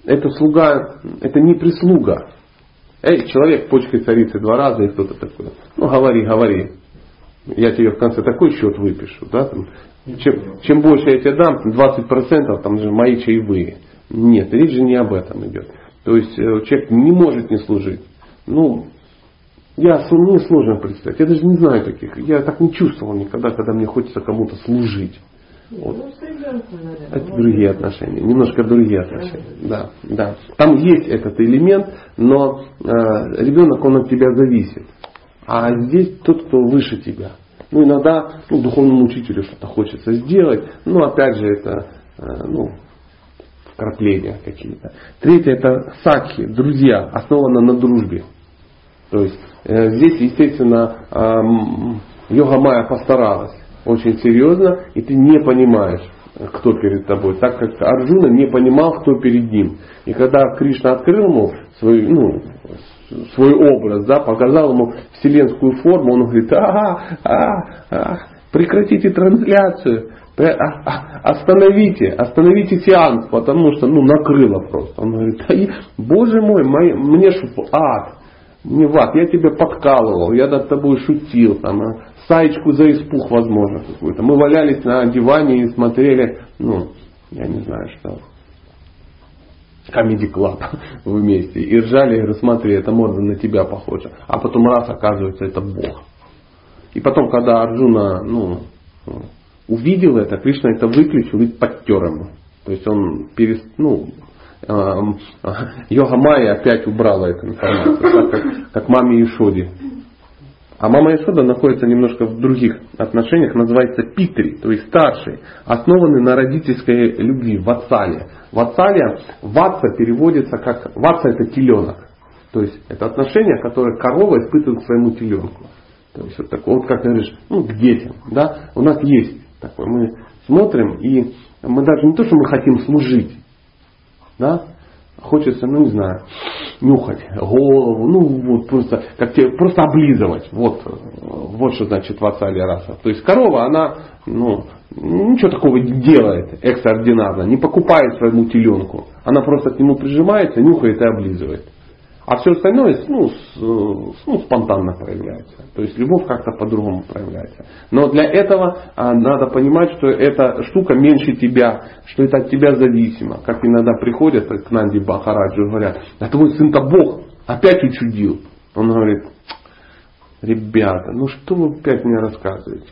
Это слуга, это не прислуга. Эй, человек почкой царицы два раза и кто-то такой. Ну, говори, говори. Я тебе в конце такой счет выпишу. Да, там, чем, чем больше я тебе дам, 20% там же мои чаевые. Нет, речь же не об этом идет. То есть э, человек не может не служить. Ну, я, мне сложно представить. Я даже не знаю таких. Я так не чувствовал никогда, когда мне хочется кому-то служить. Вот. Ну, Это другие отношения, немножко другие отношения. Да, да. Там есть этот элемент, но э, ребенок, он от тебя зависит. А здесь тот, кто выше тебя. Ну, иногда ну, духовному учителю что-то хочется сделать, но опять же это э, ну, вкрапления какие-то. Третье это сакхи, друзья, основано на дружбе. То есть Э, здесь, естественно, йога Майя постаралась очень серьезно, и ты не понимаешь, кто перед тобой, так как Арджуна не понимал, кто перед ним. И когда Кришна открыл ему свой, ну, свой образ, да, показал ему вселенскую форму, он говорит, а, а, а, прекратите трансляцию, а, а, остановите, остановите сеанс, потому что ну, накрыло просто. Он говорит, боже мой, мой мне ж ад, не ват, я тебя подкалывал, я над тобой шутил, там, а, саечку за испух, возможно, какую-то. Мы валялись на диване и смотрели, ну, я не знаю что, Comedy Club [laughs] вместе. И ржали, и рассмотрели, это морда на тебя похожа. А потом раз, оказывается, это Бог. И потом, когда Арджуна, ну, увидел это, Кришна это выключил и подтер ему. То есть он перест, ну, йога Майя опять убрала эту информацию, так как, как маме Ишоди. А мама Ишода находится немножко в других отношениях, называется питри, то есть старший, основанный на родительской любви, ватсале. Ватсалия, ватса переводится как, ватса это теленок. То есть это отношение, которое корова испытывает к своему теленку. То есть вот такое, вот как ты говоришь, ну, к детям. Да? У нас есть такое. Мы смотрим и мы даже не то, что мы хотим служить, да? Хочется, ну не знаю, нюхать голову, ну вот просто, как тебе, просто облизывать. Вот, вот что значит вассалия раса. То есть корова, она, ну, ничего такого не делает экстраординарно, не покупает своему теленку. Она просто к нему прижимается, нюхает и облизывает. А все остальное ну, с, ну, спонтанно проявляется. То есть любовь как-то по-другому проявляется. Но для этого а, надо понимать, что эта штука меньше тебя, что это от тебя зависимо. Как иногда приходят к Нанди Бахараджу и говорят, а твой сын-то Бог опять учудил. Он говорит, ребята, ну что вы опять мне рассказываете?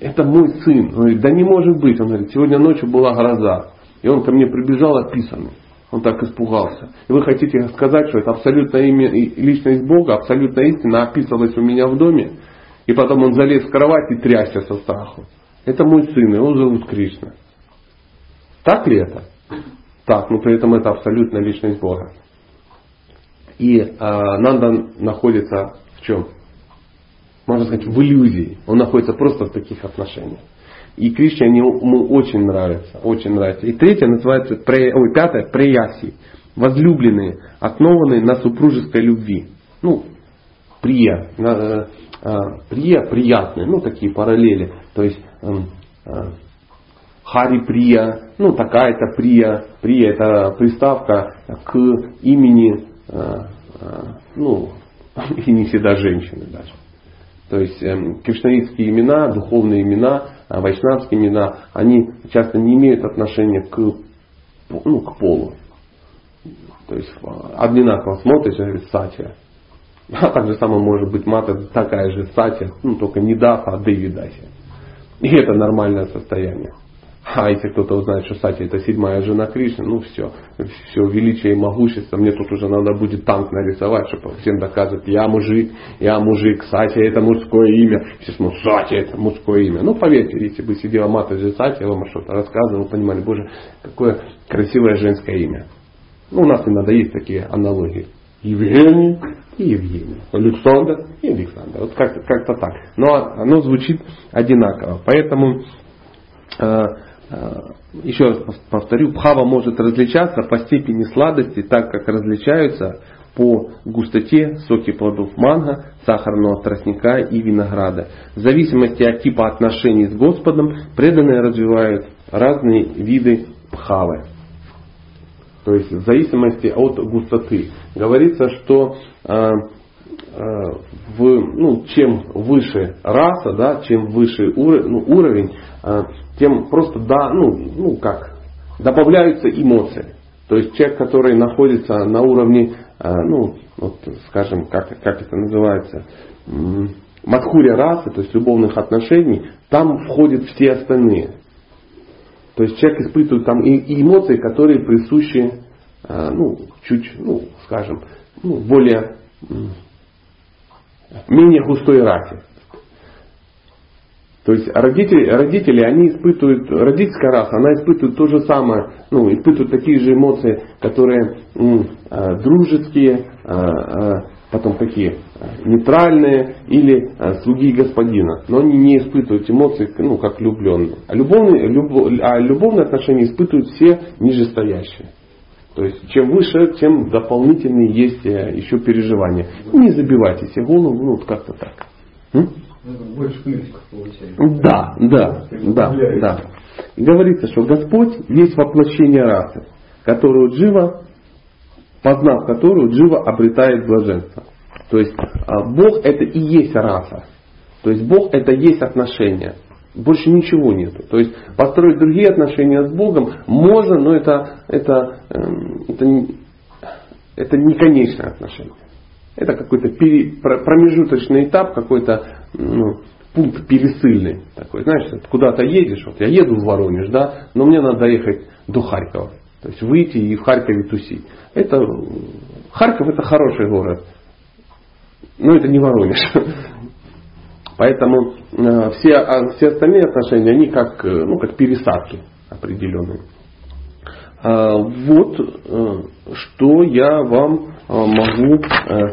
Это мой сын. Он говорит, да не может быть. Он говорит, сегодня ночью была гроза. И он ко мне прибежал описанный. Он так испугался. И вы хотите сказать, что это абсолютная имя, личность Бога, абсолютная истина описывалась у меня в доме, и потом он залез в кровать и трясся со страху. Это мой сын, его зовут Кришна. Так ли это? Так, но при этом это абсолютно личность Бога. И э, Нанда находится в чем? Можно сказать, в иллюзии. Он находится просто в таких отношениях. И Кришне они ему очень нравятся, очень нравится. И третье называется, ой, пятое, преяси. Возлюбленные, основанные на супружеской любви. Ну, прия, э, э, прия приятные, ну такие параллели. То есть э, э, Хари Прия, ну такая-то Прия, Прия это приставка к имени, ну [laughs] и не всегда женщины даже. То есть э, кришнаитские имена, духовные имена, э, вайшнавские имена, они часто не имеют отношения к, ну, к полу. То есть одинаково смотришь, говорит, сатия. [laughs] А так же самое может быть мата такая же сатия, ну только не дафа, а девидаси. И это нормальное состояние. А если кто-то узнает, что Сати это седьмая жена Кришны, ну все, все величие и могущество, мне тут уже надо будет танк нарисовать, чтобы всем доказывать, я мужик, я мужик, Сати это мужское имя. Все смотрят, Сати это мужское имя. Ну поверьте, если бы сидела мата же Сати, я вам что-то рассказывал, вы понимали, боже, какое красивое женское имя. Ну у нас иногда есть такие аналогии. Евгений и Евгений. Александр и Александр. Вот как-то, как-то так. Но оно звучит одинаково. Поэтому Э, еще раз повторю, бхава может различаться по степени сладости, так как различаются по густоте соки плодов манго, сахарного тростника и винограда. В зависимости от типа отношений с Господом преданные развивают разные виды бхавы. То есть в зависимости от густоты. Говорится, что э, э, в, ну, чем выше раса, да, чем выше уровень, ну, уровень э, тем просто да, ну, ну как, добавляются эмоции. То есть человек, который находится на уровне, э, ну, вот, скажем, как, как это называется, матхуря расы, то есть любовных отношений, там входят все остальные. То есть человек испытывает там и, и эмоции, которые присущи, э, ну, чуть, ну, скажем, ну, более, менее густой расе. То есть родители, родители, они испытывают, родительская раса, она испытывает то же самое, ну, испытывают такие же эмоции, которые м, э, дружеские, э, э, потом такие нейтральные или э, слуги господина. Но они не испытывают эмоции, ну, как влюбленные. А любовные, любов, а любовные отношения испытывают все нижестоящие. То есть чем выше, тем дополнительные есть еще переживания. Не забивайте себе голову, ну вот как-то так. М? Больше плюсиков получается. Да, да, да, да. И говорится, что Господь есть воплощение расы, которую Джива, познав которую Джива обретает блаженство. То есть а, Бог это и есть раса. То есть Бог это и есть отношения. Больше ничего нету. То есть построить другие отношения с Богом можно, но это, это, эм, это, это не конечное отношение. Это какой-то промежуточный этап, какой-то ну, пункт пересыльный. Такой, знаешь, куда-то едешь, вот я еду в Воронеж, да, но мне надо доехать до Харькова. То есть выйти и в Харькове тусить. Это, Харьков это хороший город, но это не Воронеж. [laughs] Поэтому э, все, а, все остальные отношения, они как, э, ну, как пересадки определенные. А, вот э, что я вам могу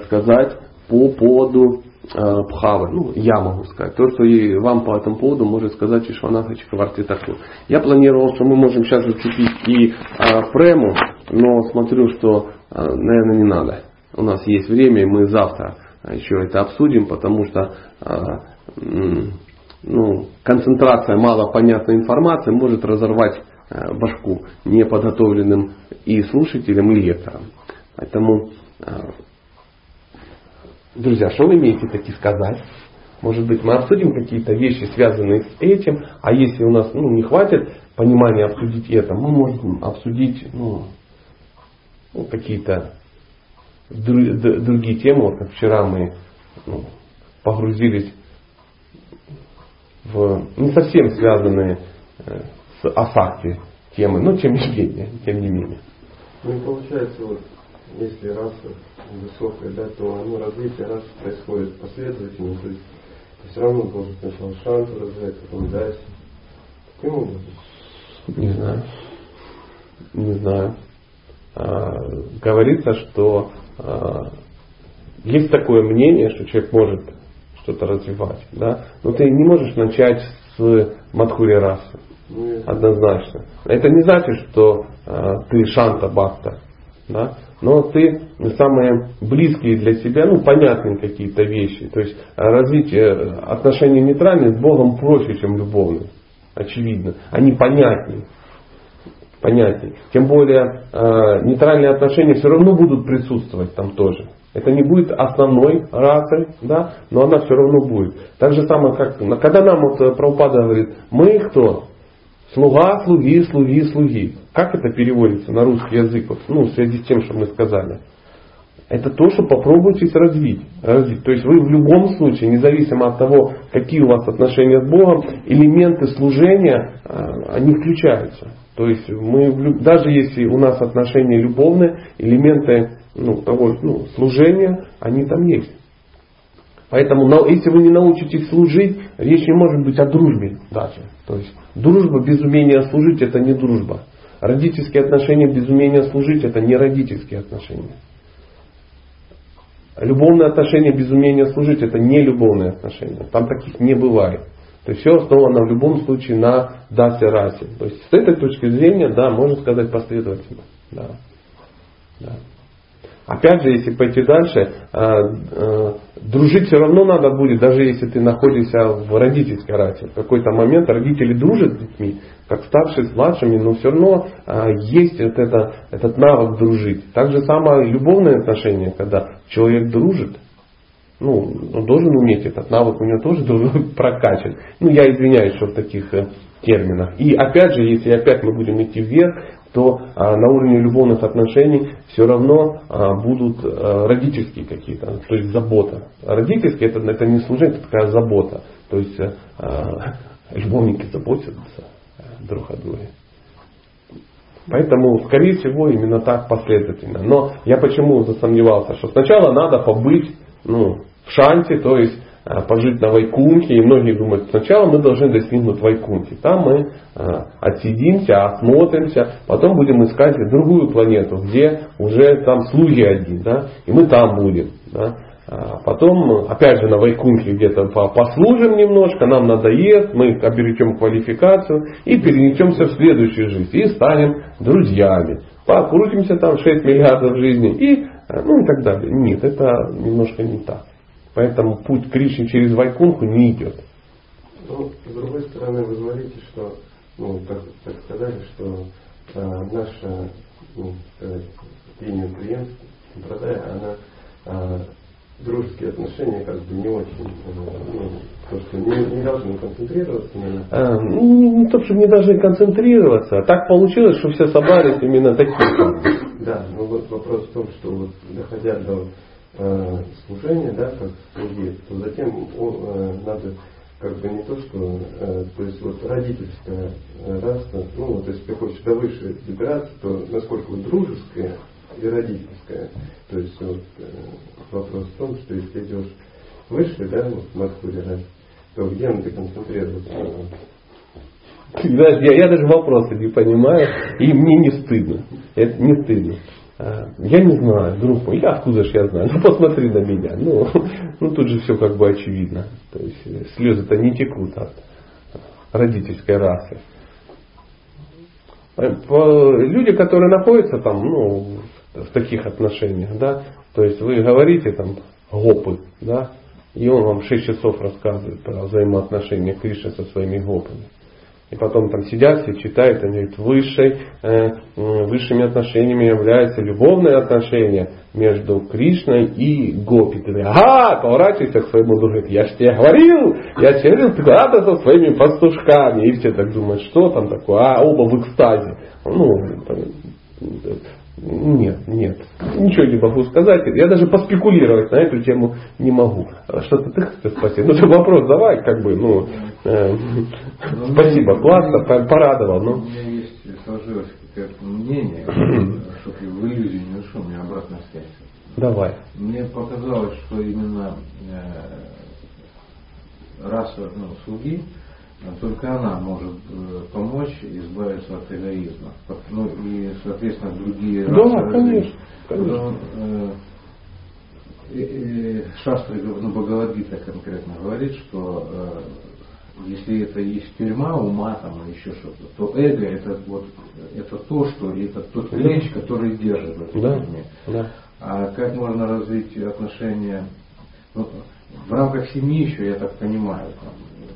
сказать по поводу Пхавы. Ну, я могу сказать. То, что и вам по этому поводу может сказать Ишванатха Чакаварти Таку. Я планировал, что мы можем сейчас зацепить и а, Прему, но смотрю, что, наверное, не надо. У нас есть время, и мы завтра еще это обсудим, потому что ну, концентрация мало понятной информации может разорвать Э, башку неподготовленным и слушателям, и лекторам. Поэтому, э, друзья, что вы имеете таки сказать? Может быть, мы обсудим какие-то вещи, связанные с этим, а если у нас ну, не хватит понимания обсудить это, мы можем обсудить ну, ну, какие-то другие темы. Вот как вчера мы ну, погрузились в не совсем связанные э, с асакти темы, но тем не менее, тем не менее. Ну и получается, вот, если раса высокая, да, то ну, развитие расы происходит последовательно, то есть все равно должен сначала шанс развивать, потом дальше. Каким образом? Не знаю. Не знаю. А, говорится, что а, есть такое мнение, что человек может что-то развивать, да, но ты не можешь начать с Мадхури расы. Ну, Однозначно. Это не значит, что э, ты шанта бхакта, да? но ты самые близкие для себя, ну, понятные какие-то вещи. То есть э, развитие отношений нейтральных с Богом проще, чем любовных. Очевидно. Они понятнее. Понятнее. Тем более э, нейтральные отношения все равно будут присутствовать там тоже. Это не будет основной расой, да, но она все равно будет. Так же самое, как когда нам вот э, Прабхупада говорит, мы кто? Слуга, слуги, слуги, слуги. Как это переводится на русский язык, вот, ну, в связи с тем, что мы сказали? Это то, что попробуйте развить, развить. То есть вы в любом случае, независимо от того, какие у вас отношения с Богом, элементы служения, а, они включаются. То есть мы, даже если у нас отношения любовные, элементы ну, того ну, служения, они там есть. Поэтому, если вы не научитесь служить, речь не может быть о дружбе даже. То есть дружба без умения служить это не дружба. Родительские отношения без умения служить это не родительские отношения. Любовные отношения без умения служить это не любовные отношения. Там таких не бывает. То есть все основано в любом случае на дасе расе. То есть с этой точки зрения, да, можно сказать последовательно. Да. Да. Опять же, если пойти дальше, э, э, дружить все равно надо будет, даже если ты находишься в родительской расе. В какой-то момент родители дружат с детьми, как старшие с младшими, но все равно э, есть вот это, этот навык дружить. Так же самое любовные отношения, когда человек дружит, ну, он должен уметь этот навык, у него тоже должен прокачан. Ну, я извиняюсь, что в таких терминах. И опять же, если опять мы будем идти вверх, то а, на уровне любовных отношений все равно а, будут а, родительские какие-то, то есть забота. Родительские это, это не служение, это такая забота. То есть а, любовники заботятся друг о друге. Поэтому, скорее всего, именно так последовательно. Но я почему засомневался, что сначала надо побыть ну, в шанте, то есть Э, пожить на Вайкунхе, и многие думают, сначала мы должны достигнуть Вайкунхи. Там мы э, отсидимся, осмотримся, потом будем искать другую планету, где уже там слуги один, да, и мы там будем. Да. А потом, опять же, на Вайкунхе где-то послужим немножко, нам надоест, мы обретем квалификацию и перенесемся в следующую жизнь и станем друзьями. Покрутимся там 6 миллиардов жизней и, ну и так далее. Нет, это немножко не так. Поэтому путь Кришны через Вайкунху не идет. Ну, с другой стороны, вы говорите, что, ну, так, так сказали, что э, наша, ну, сказать, линия продая, она э, дружеские отношения как бы не очень, ну, то, что не, не должны концентрироваться на а, ну, не то, чтобы не должны концентрироваться, а так получилось, что все собрались именно такие. Да, но вот вопрос в том, что вот доходя до э, служение, да, как слуги, то затем э, надо как бы не то, что, э, то есть вот родительская э, раса, ну вот если ты хочешь до высшей добираться, то насколько вот дружеская и родительская. То есть вот э, вопрос в том, что если идешь выше, да, вот в Мадхуре расе, то где надо концентрироваться? Знаешь, я, я даже вопросы не понимаю, и мне не стыдно. Это не стыдно. А, я не знаю, друг я откуда же я знаю? Ну посмотри на меня. Ну, [laughs] ну тут же все как бы очевидно. То есть э, слезы-то не текут от родительской расы. Э, люди, которые находятся там, ну, в таких отношениях, да, то есть вы говорите там гопы, да, и он вам 6 часов рассказывает про взаимоотношения Кришны со своими гопами. И потом там сидят, все читают, они говорят, высшей, э, высшими отношениями являются любовные отношения между Кришной и Гопи. Ты говоришь, ага, поворачивайся к своему другу, говорит, я же тебе говорил, я тебе говорил, ты со своими пастушками. И все так думают, что там такое, а оба в экстазе. Ну, нет, нет. Ничего не могу сказать. Я даже поспекулировать на эту тему не могу. Что-то ты хочешь спросить? Ну, ты вопрос давай, как бы, ну, э, спасибо, классно, порадовал. Ну. У меня есть, сложилось какое-то мнение, [clears throat] чтобы в иллюзию не ушел, у меня обратная связь. Давай. Мне показалось, что именно э, раса ну, слуги, только она может э, помочь избавиться от эгоизма. Ну и, соответственно, другие Да, расы конечно. конечно. Но, э, Шастры, ну, Бхагавадгита конкретно говорит, что э, если это есть тюрьма ума там или еще что-то, то эго это вот это то, что это тот клещ, который держит в да, да. А как можно развить отношения ну, в рамках семьи еще, я так понимаю. Там,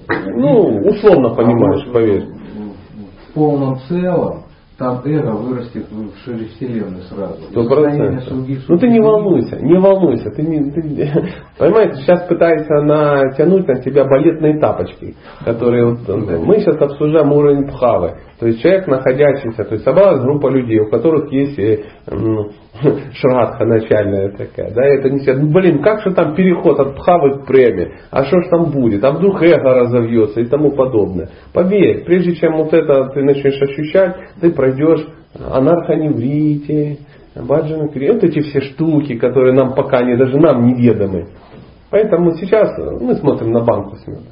ну, условно понимаешь, а поверь. В полном целом там эго вырастет в шире вселенной сразу. Сто процентов. Ну ты не волнуйся, не волнуйся. Ты не, ты, [laughs] понимаете, сейчас пытается натянуть на тебя балетные тапочки, которые вот, мы сейчас обсуждаем уровень пхавы. То есть человек находящийся, то есть собралась группа людей, у которых есть э, [laughs] шрадха начальная такая, да, это не ну блин, как же там переход от пхавы к преме, а что ж там будет, а вдруг эго разовьется и тому подобное. Поверь, прежде чем вот это ты начнешь ощущать, ты пройдешь анархоневрите, баджана вот эти все штуки, которые нам пока не, даже нам неведомы. Поэтому сейчас мы смотрим на банку с медом.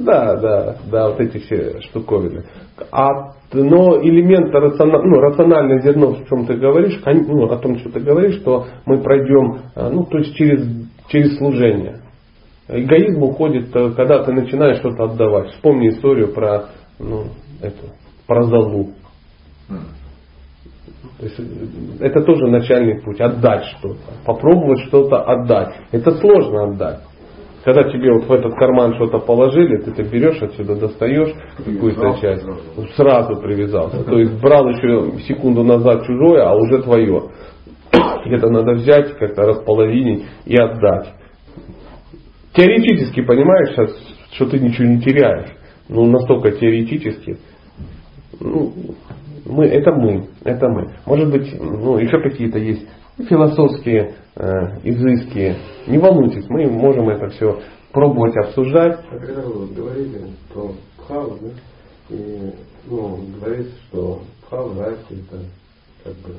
Да, да, да, вот эти все штуковины. А, но элемент рациональ, ну, рациональное зерно, в чем ты говоришь, ну, о том, что ты говоришь, что мы пройдем, а, ну, то есть через, через служение. Эгоизм уходит, э, когда ты начинаешь что-то отдавать. Вспомни историю про, ну, эту, про залу. То есть, э, это тоже начальный путь. Отдать что-то. Попробовать что-то отдать. Это сложно отдать. Когда тебе вот в этот карман что-то положили, ты это берешь отсюда, достаешь какую-то часть, сразу. привязался. То есть брал еще секунду назад чужое, а уже твое. Это надо взять, как-то располовинить и отдать. Теоретически понимаешь сейчас, что ты ничего не теряешь. Ну, настолько теоретически. Ну, мы, это мы, это мы. Может быть, ну, еще какие-то есть философские изыски. Не волнуйтесь, мы можем это все пробовать обсуждать. А когда вы говорили про Пхаву, да, и ну, говорится, что Пхава, Раки это как бы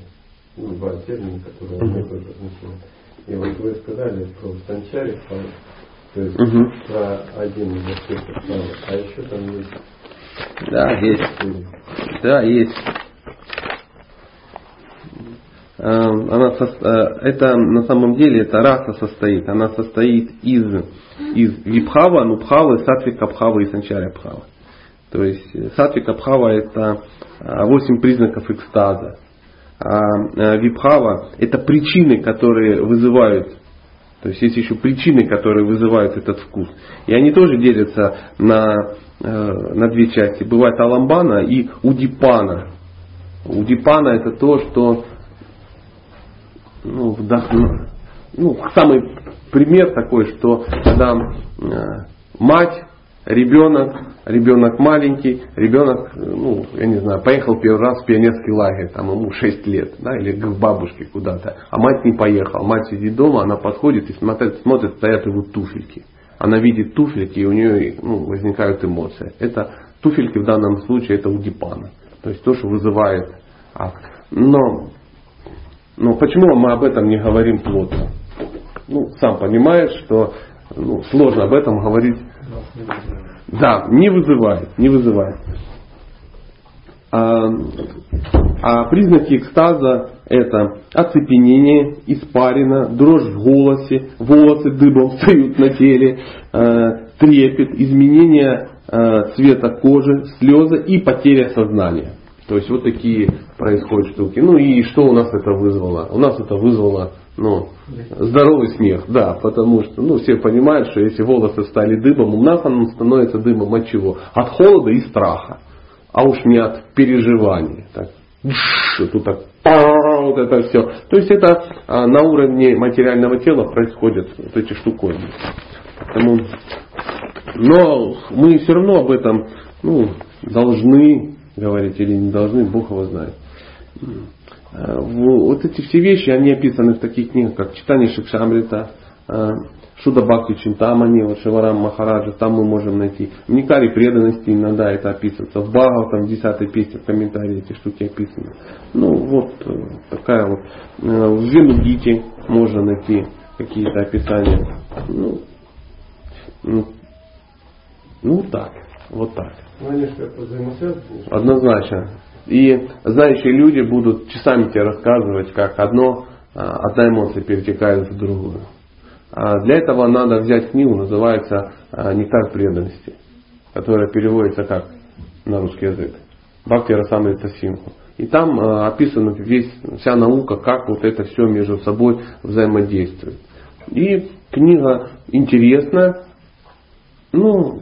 ну, два термина, которые mm-hmm. одно и то же означают. И вот вы сказали про Санчари Пхаву, то есть mm-hmm. про один из аспектов Пхавы, а еще там есть да, есть. Да, есть. Эм, она э, это на самом деле эта раса состоит, она состоит из, из випхава, нупхавы, сатвика пхава и санчаря пхава. То есть э, сатвика пхава это э, восемь признаков экстаза. А випхава это причины, которые вызывают то есть есть еще причины, которые вызывают этот вкус. И они тоже делятся на, на две части. Бывает аламбана и удипана. Удипана это то, что ну, вдохну. Ну, самый пример такой, что когда э, мать, ребенок, ребенок маленький, ребенок, ну, я не знаю, поехал первый раз в пионерский лагерь, там ему 6 лет, да, или к бабушке куда-то, а мать не поехала, мать сидит дома, она подходит и смотрит, смотрит стоят его туфельки. Она видит туфельки, и у нее ну, возникают эмоции. Это туфельки в данном случае это удипана. То есть то, что вызывает акт. Но но почему мы об этом не говорим плотно? Ну, сам понимаешь, что ну, сложно об этом говорить. Да, не вызывает, не вызывает. А, а признаки экстаза это оцепенение, испарина, дрожь в голосе, волосы дыбом встают на теле, э, трепет, изменение э, цвета кожи, слезы и потеря сознания. То есть вот такие происходят штуки. Ну и что у нас это вызвало? У нас это вызвало ну, здоровый смех, да, потому что ну, все понимают, что если волосы стали дыбом, у нас он становится дыбом от чего? От холода и страха, а уж не от переживаний. Так, тут так вот это все. То есть это а, на уровне материального тела происходят вот эти штуковины. Поэтому, но мы все равно об этом ну, должны говорить или не должны, Бог его знает. Э, вот эти все вещи, они описаны в таких книгах, как Читание Шикшамрита, э, Шуда Бхакти Чинтамани, вот Шиварам Махараджа, там мы можем найти. В Никаре преданности иногда это описывается. В Бхагав, там в 10 песне, в комментарии эти штуки описаны. Ну вот э, такая вот. В Венугите можно найти какие-то описания. Ну, Ну так, вот так. Ну, они же как-то взаимосвязаны. Однозначно. И знающие люди будут часами тебе рассказывать, как одно, а, одна эмоция перетекает в другую. А для этого надо взять книгу, называется а, «Нектар преданности», которая переводится как на русский язык. Бхакти Расамрита Симху. И там а, описана весь, вся наука, как вот это все между собой взаимодействует. И книга интересная, ну,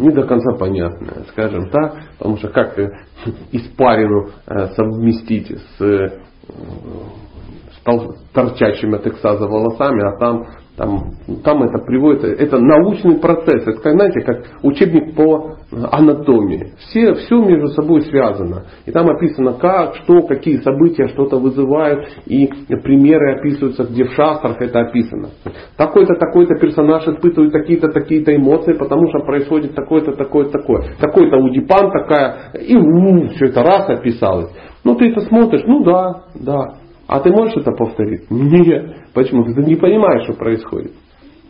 не до конца понятная, скажем так, потому что как [laughs] испарину э, совместить с, э, с торчащими от экстаза волосами, а там там, там это приводит, это научный процесс, это, знаете, как учебник по анатомии. Все, все между собой связано. И там описано, как, что, какие события что-то вызывают, и примеры описываются, где в шастрах это описано. Такой-то, такой-то персонаж испытывает такие-то, такие-то эмоции, потому что происходит такое-то, такое-то, такое. Такой-то удипан такая, и у, все это раз описалось. Ну ты это смотришь, ну да, да. А ты можешь это повторить? Нет. Почему? Ты не понимаешь, что происходит.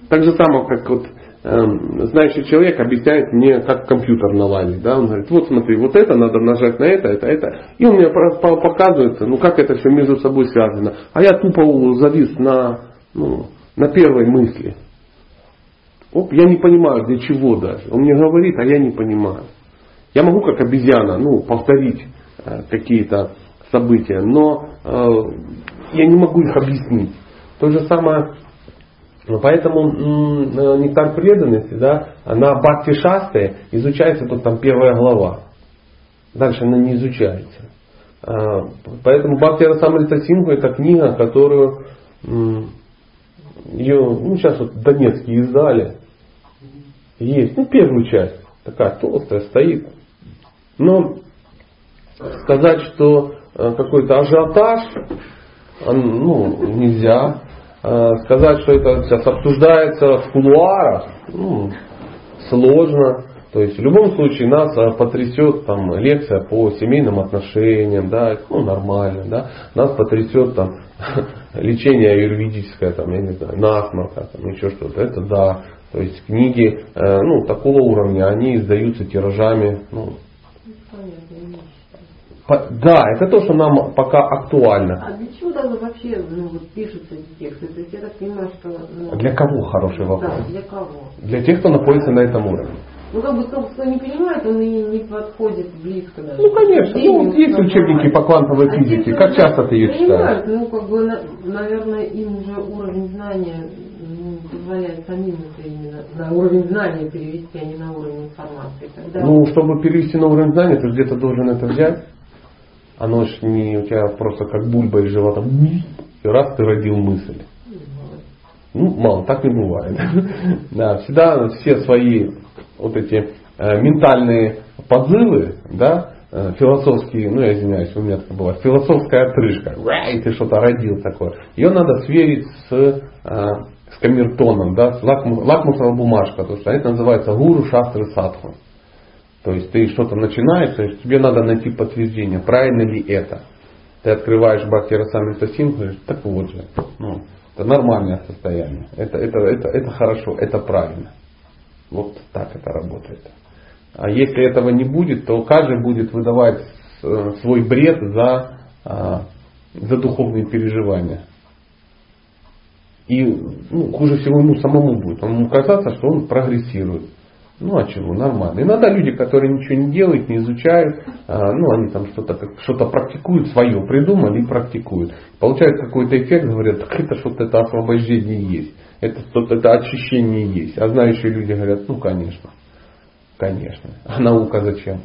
Так же самое, как вот эм, знающий человек объясняет мне, как компьютер наладить. Да? Он говорит, вот смотри, вот это надо нажать на это, это, это. И он мне показывает, ну как это все между собой связано. А я тупо завис на, ну, на первой мысли. Оп, я не понимаю, для чего даже. Он мне говорит, а я не понимаю. Я могу как обезьяна, ну, повторить э, какие-то события, но э, я не могу их объяснить. То же самое, поэтому э, нектар преданности, да, на Бхакти Шасте изучается тут там первая глава. Дальше она не изучается. Э, поэтому Бхакти Расамрита Сингу это книга, которую ее, ну сейчас вот Донецкие издали. Есть, ну первую часть, такая толстая стоит. Но сказать, что Э, какой-то ажиотаж, ну, нельзя. Э, сказать, что это сейчас обсуждается в кулуарах, ну, сложно. То есть в любом случае нас э, потрясет там лекция по семейным отношениям, да, ну нормально, да. Нас потрясет там [laughs] лечение юридическое, там, я не знаю, насморка, там, еще что-то. Это да. То есть книги, ну, такого уровня, они издаются тиражами, ну, да, это то, что нам пока актуально. А для чего тогда вообще ну, вот, пишутся эти тексты? То есть я так понимаю, что... Ну, для кого хороший вопрос? Да, для кого? Для тех, кто находится на этом уровне. Ну, как бы тот, кто не понимает, он и не подходит близко даже. Ну, конечно. Ну, есть учебники по квантовой а физике. Как часто ты ее читаешь? Ну, как бы, наверное, им уже уровень знания ну, позволяет самим это именно на уровень знания перевести, а не на уровень информации. Тогда... Ну, чтобы перевести на уровень знания, ты где-то должен это взять оно ж не у тебя просто как бульба из живота. И раз ты родил мысль. Ну, мало, так не бывает. [laughs] Да, всегда все свои вот эти э, ментальные подзывы, да, э, философские, ну я извиняюсь, у меня такое бывает, философская отрыжка, и ты что-то родил такое. Ее надо сверить с, э, с камертоном, да, с лакмус, лакмусовая бумажка, то что это называется гуру шастры садху. То есть ты что-то начинаешь, то тебе надо найти подтверждение, правильно ли это. Ты открываешь Бхакти Расамрита Симху, говоришь, так вот же, ну, это нормальное состояние, это, это, это, это хорошо, это правильно. Вот так это работает. А если этого не будет, то каждый будет выдавать э, свой бред за, а, за духовные переживания. И ну, хуже всего ему самому будет. Он ему казаться, что он прогрессирует. Ну а чего, нормально. Иногда люди, которые ничего не делают, не изучают, а, ну они там что-то что практикуют свое, придумали и практикуют. Получают какой-то эффект, говорят, так это что-то это освобождение есть, это что-то это очищение есть. А знающие люди говорят, ну конечно, конечно. А наука зачем?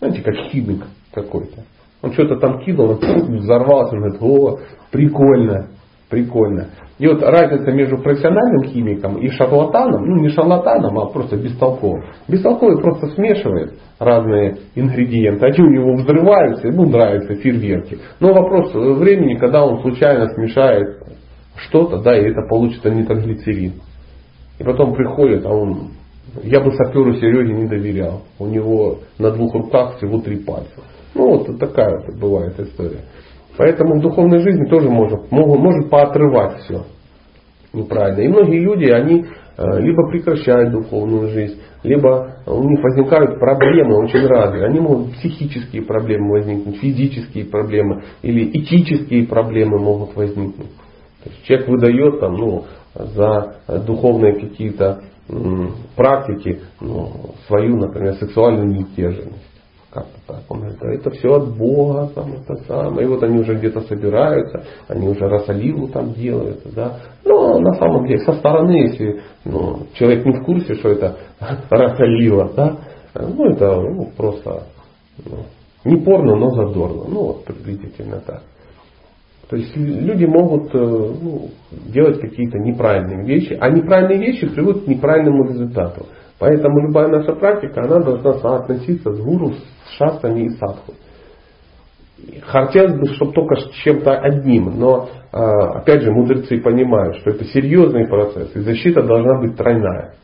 Знаете, как химик какой-то. Он что-то там кинул, он взорвался, он говорит, о, прикольно, прикольно. И вот разница между профессиональным химиком и шарлатаном, ну не шарлатаном, а просто бестолковым. Бестолковый просто смешивает разные ингредиенты, они у него взрываются, ему нравятся фейерверки. Но вопрос времени, когда он случайно смешает что-то, да, и это получится нитроглицерин. И потом приходит, а он, я бы саперу Сереге не доверял. У него на двух руках всего три пальца. Ну вот такая вот бывает история. Поэтому в духовной жизни тоже может, может, может поотрывать все. неправильно. И многие люди, они э, либо прекращают духовную жизнь, либо у них возникают проблемы очень разные. Они могут психические проблемы возникнуть, физические проблемы или этические проблемы могут возникнуть. То есть человек выдает там, ну, за духовные какие-то практики ну, свою, например, сексуальную нетерженность. Как-то так. Он говорит, это все от Бога, там, это самое. И вот они уже где-то собираются, они уже расоливу там делают. Да? Но на самом деле, со стороны, если ну, человек не в курсе, что это [laughs] расолива, да, ну это ну, просто ну, не порно, но задорно. Ну вот приблизительно так. То есть люди могут э, ну, делать какие-то неправильные вещи, а неправильные вещи приводят к неправильному результату. Поэтому любая наша практика, она должна соотноситься с гуру, с шастами и садху. Хотелось бы, чтобы только чем-то одним, но а, опять же мудрецы понимают, что это серьезный процесс, и защита должна быть тройная.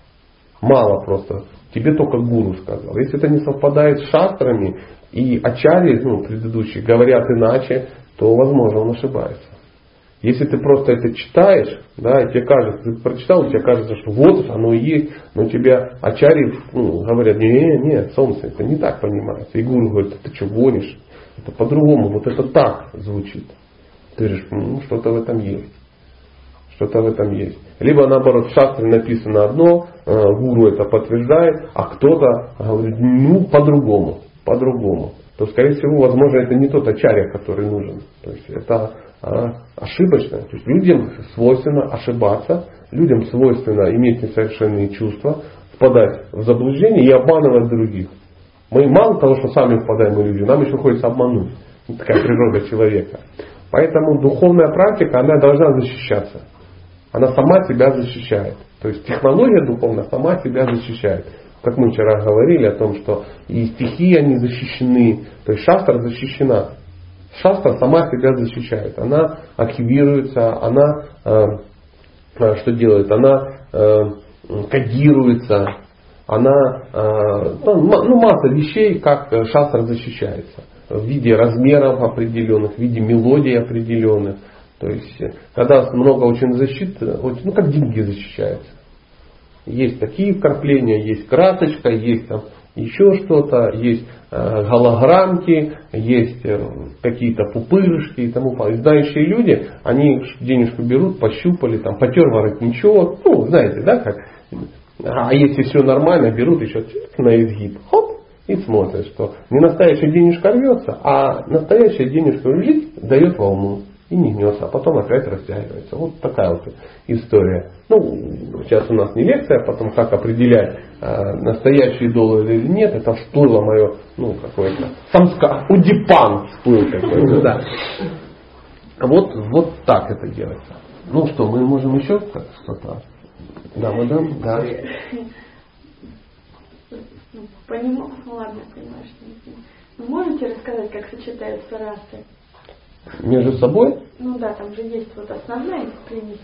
Мало просто. Тебе только гуру сказал. Если это не совпадает с шастрами, и ачари, ну, предыдущие, говорят иначе, то, возможно, он ошибается. Если ты просто это читаешь, да, и тебе кажется, ты прочитал, и тебе кажется, что вот оно и есть, но тебя ачари ну, говорят, не, не, солнце, это не так понимается. И гуру говорит, ты что гонишь? Это по-другому, вот это так звучит. Ты говоришь, ну, что-то в этом есть. Что-то в этом есть. Либо наоборот, в шастре написано одно, э, гуру это подтверждает, а кто-то говорит, ну, по-другому, по-другому. То, скорее всего, возможно, это не тот ачарья, который нужен. То есть это а, ошибочно. То есть людям свойственно ошибаться, людям свойственно иметь несовершенные чувства, впадать в заблуждение и обманывать других. Мы мало того, что сами впадаем в иллюзию, нам еще хочется обмануть. Такая природа человека. Поэтому духовная практика, она должна защищаться. Она сама себя защищает. То есть технология духовная сама себя защищает. Как мы вчера говорили о том, что и стихии они защищены, то есть шастра защищена. Шастра сама себя защищает. Она активируется, она э, э, что делает? Она э, кодируется, она, э, ну, ну, масса вещей, как шастра защищается. В виде размеров определенных, в виде мелодий определенных. То есть, когда много очень защит, ну как деньги защищаются. Есть такие вкрапления, есть красочка, есть там еще что-то, есть э, голограммки, есть э, какие-то пупырышки и тому подобное. Знающие люди, они денежку берут, пощупали, там, потер воротничок, ну, знаете, да, как. А если все нормально, берут еще на изгиб, хоп, и смотрят, что не настоящая денежка рвется, а настоящая денежка лежит, дает волну и не гнется, а потом опять растягивается. Вот такая вот история. Ну, сейчас у нас не лекция, а потом как определять, э, настоящие доллары или нет, это всплыло мое, ну, какое-то, самска, удипан всплыл какой-то, да. Вот, вот так это делается. Ну что, мы можем еще что-то? Да, мадам, да. Ну, понимаю, ладно, не Вы можете рассказать, как сочетаются расы? Между собой? Ну да, там же есть вот основная примесь.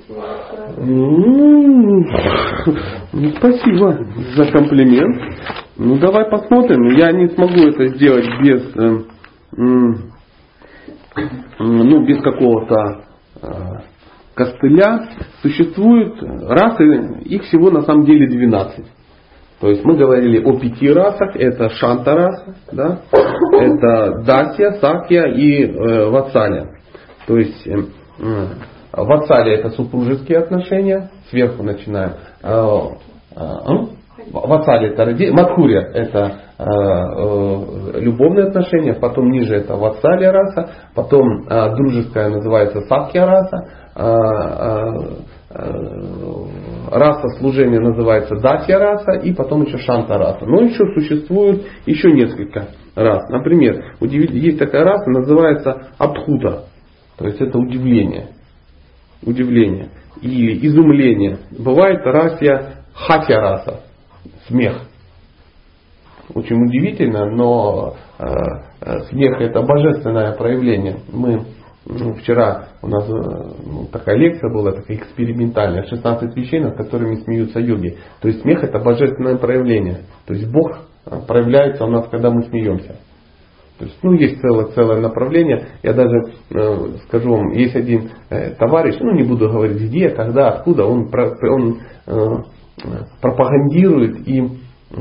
Ну, спасибо за комплимент. Ну давай посмотрим. Я не смогу это сделать без, э, ну, без какого-то э, костыля. Существуют расы, их всего на самом деле 12. То есть мы говорили о пяти расах. Это шанта раса, да? это дасья, сакья и э, ватсаля. То есть э, э, ватсаля это супружеские отношения, сверху начинаем. Э, э, Ватсали это ради... Мадхурия это э, э, любовные отношения, потом ниже это ватсалия раса, потом э, дружеская называется сакья раса, э, э, э раса служения называется датья раса и потом еще шанта раса. Но еще существует еще несколько рас. Например, есть такая раса, называется абхута. То есть это удивление. Удивление. Или изумление. Бывает расия хатя раса. Смех. Очень удивительно, но э, э, смех это божественное проявление. Мы ну, вчера у нас э, ну, такая лекция была, такая экспериментальная, 16 вещей, над которыми смеются йоги. То есть смех это божественное проявление. То есть Бог э, проявляется у нас, когда мы смеемся. То есть, ну, есть целое, целое направление. Я даже э, скажу вам, есть один э, товарищ, ну, не буду говорить где, когда, откуда, он, он э, пропагандирует и э,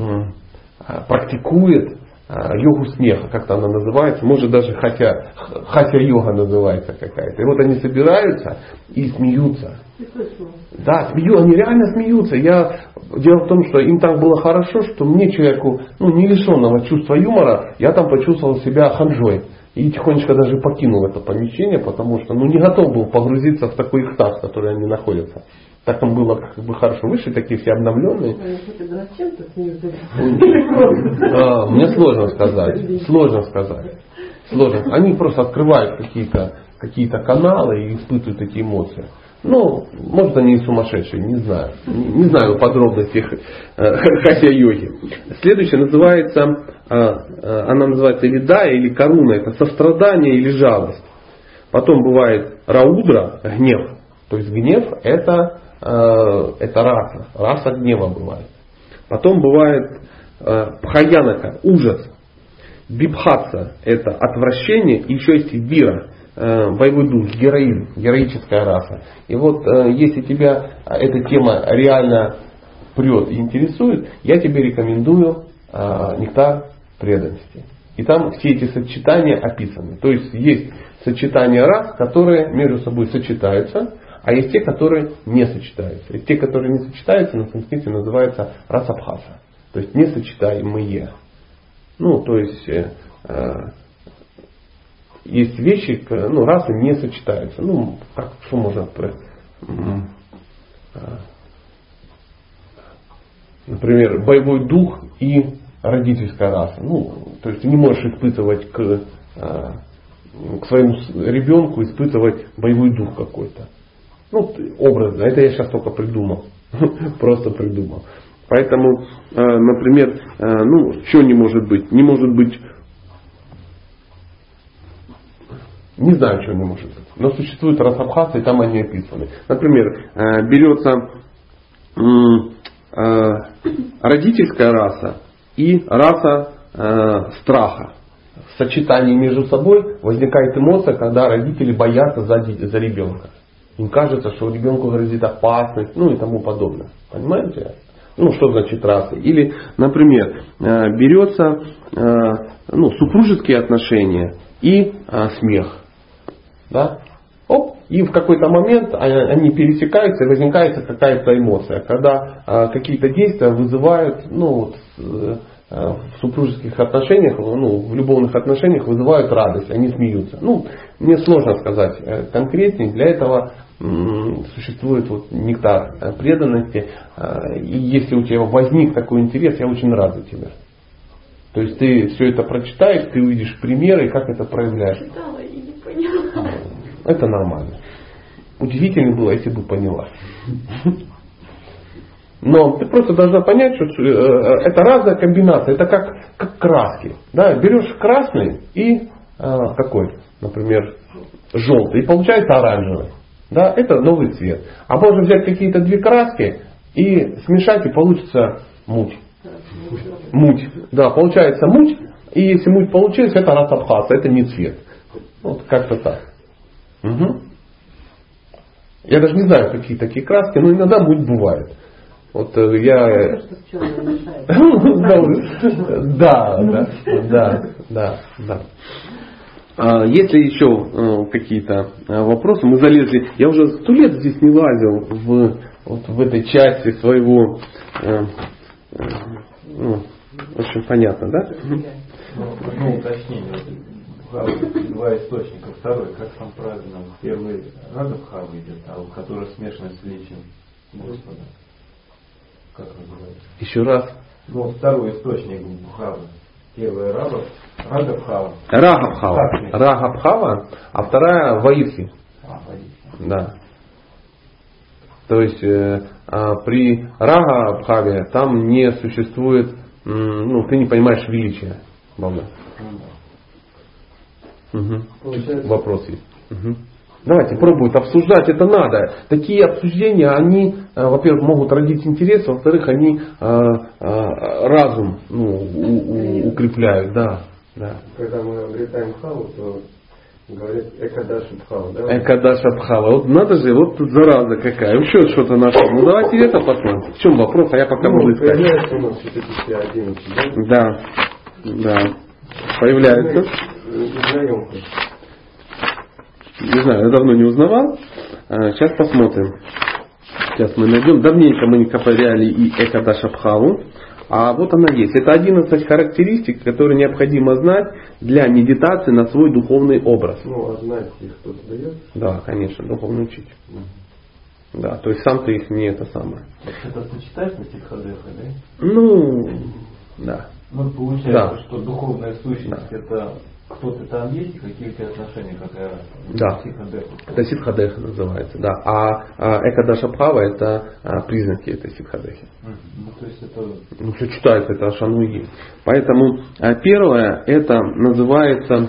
практикует йогу смеха, как-то она называется, может даже хотя, хотя йога называется какая-то. И вот они собираются и смеются. Да, смею, они реально смеются. Я, дело в том, что им так было хорошо, что мне, человеку, ну, не лишенного чувства юмора, я там почувствовал себя ханжой. И тихонечко даже покинул это помещение, потому что ну, не готов был погрузиться в такой экстаз, в который они находятся. Так там было как бы хорошо. Вышли такие все обновленные. Мне сложно сказать. Сложно сказать. Сложно. Они просто открывают какие-то какие каналы и испытывают эти эмоции. Ну, может они и сумасшедшие, не знаю. Не знаю подробностей э, хатя-йоги. Следующее называется, э, э, она называется да, или коруна. Это сострадание или жалость. Потом бывает раудра, гнев. То есть гнев это это раса, раса гнева бывает. Потом бывает э, пхаянака, ужас. Бибхатса – это отвращение, и еще есть вира, э, боевой дух, героизм, героическая раса. И вот если тебя эта тема реально прет и интересует, я тебе рекомендую нектар преданности. И там все эти сочетания описаны. То есть есть сочетания рас, которые между собой сочетаются, а есть те, которые не сочетаются. И те, которые не сочетаются, на санскрите называются расабхаса. То есть несочетаемые. Ну, то есть э, э, есть вещи, ну, расы не сочетаются. Ну, как, что можно э, например, боевой дух и родительская раса. Ну, то есть ты не можешь испытывать к, э, к своему ребенку испытывать боевой дух какой-то. Ну, образно. Это я сейчас только придумал. [laughs] Просто придумал. Поэтому, э, например, э, ну, что не может быть? Не может быть Не знаю, что не может быть. Но существуют расабхасы, и там они описаны. Например, э, берется родительская раса и раса страха. В сочетании между собой возникает эмоция, когда родители боятся за, за ребенка. Им кажется, что ребенку грозит опасность, ну и тому подобное. Понимаете? Ну, что значит расы? Или, например, э, берется э, ну, супружеские отношения и э, смех. Да? Оп, и в какой-то момент они пересекаются и возникает какая-то эмоция, когда какие-то действия вызывают ну, в супружеских отношениях, ну, в любовных отношениях вызывают радость, они смеются. Ну, мне сложно сказать конкретнее, для этого существует вот нектар э, преданности. Э, и если у тебя возник такой интерес, я очень рад за тебя. То есть ты все это прочитаешь, ты увидишь примеры, как это проявляешь. Читала и не поняла. Это нормально. Удивительно было, если бы поняла. Но ты просто должна понять, что э, это разная комбинация. Это как, как краски. Да? Берешь красный и какой? Например, желтый. И получается оранжевый. Да, это новый цвет. А можно взять какие-то две краски и смешать, и получится муть. Муть. Да, получается муть. И если муть получилась, это расабхаса, это не цвет. Вот как-то так. Угу. Я даже не знаю, какие такие краски, но иногда муть бывает. Вот э, я... [laughs] Да, да, да, да, если еще э, какие-то э, вопросы, мы залезли, я уже сто лет здесь не лазил в, вот в этой части своего, э, ну, в общем, понятно, да? Ну, уточнение. Два источника. Второй, как там правильно, первый Радабхава идет, а у которого смешано с величием Господа. Как называется? Еще раз. Ну, второй источник Бхавы. Первая Рагаб, Рагабхава. Рагабхава. Рагабхава, а вторая Ваиси. А, Да. То есть э, а при Рагабхаве там не существует, ну, ты не понимаешь величия Бога. Угу. Вопрос есть. Угу. Давайте пробуют обсуждать, это надо. Такие обсуждения, они, э, во-первых, могут родить интерес, во-вторых, они э, э, разум ну, укрепляют, да. Да. Когда мы обретаем хаву, то говорят экадаша бхава, да? Экадаша Бхава. Вот надо же, вот тут зараза какая. Еще что-то нашел. Ну давайте это посмотрим. В чем вопрос, а я пока буду Ну, искать. появляется у нас все-таки все 11, да? Да, да. Появляется. Узнаем. Не знаю, я давно не узнавал. А, Сейчас посмотрим. Сейчас мы найдем. Давненько мы не ковыряли и Экадаша Бхаву. А вот она есть. Это 11 характеристик, которые необходимо знать для медитации на свой духовный образ. Ну, а знать их кто-то дает? Да, конечно, духовно учить. Да, то есть сам ты их не это самое. Это ты читаешь на Ситхадеха, да? Ну, да. Ну, получается, Да. что духовная сущность это кто-то там есть и какие у тебя отношения, как я Да. Ситхадеха называется, да. А, а Экадаша Бхава это а, признаки этой ситхадехи. Мгм. Ну, то есть это Ну, все читается, это Ашану и есть. Поэтому а, первое, это называется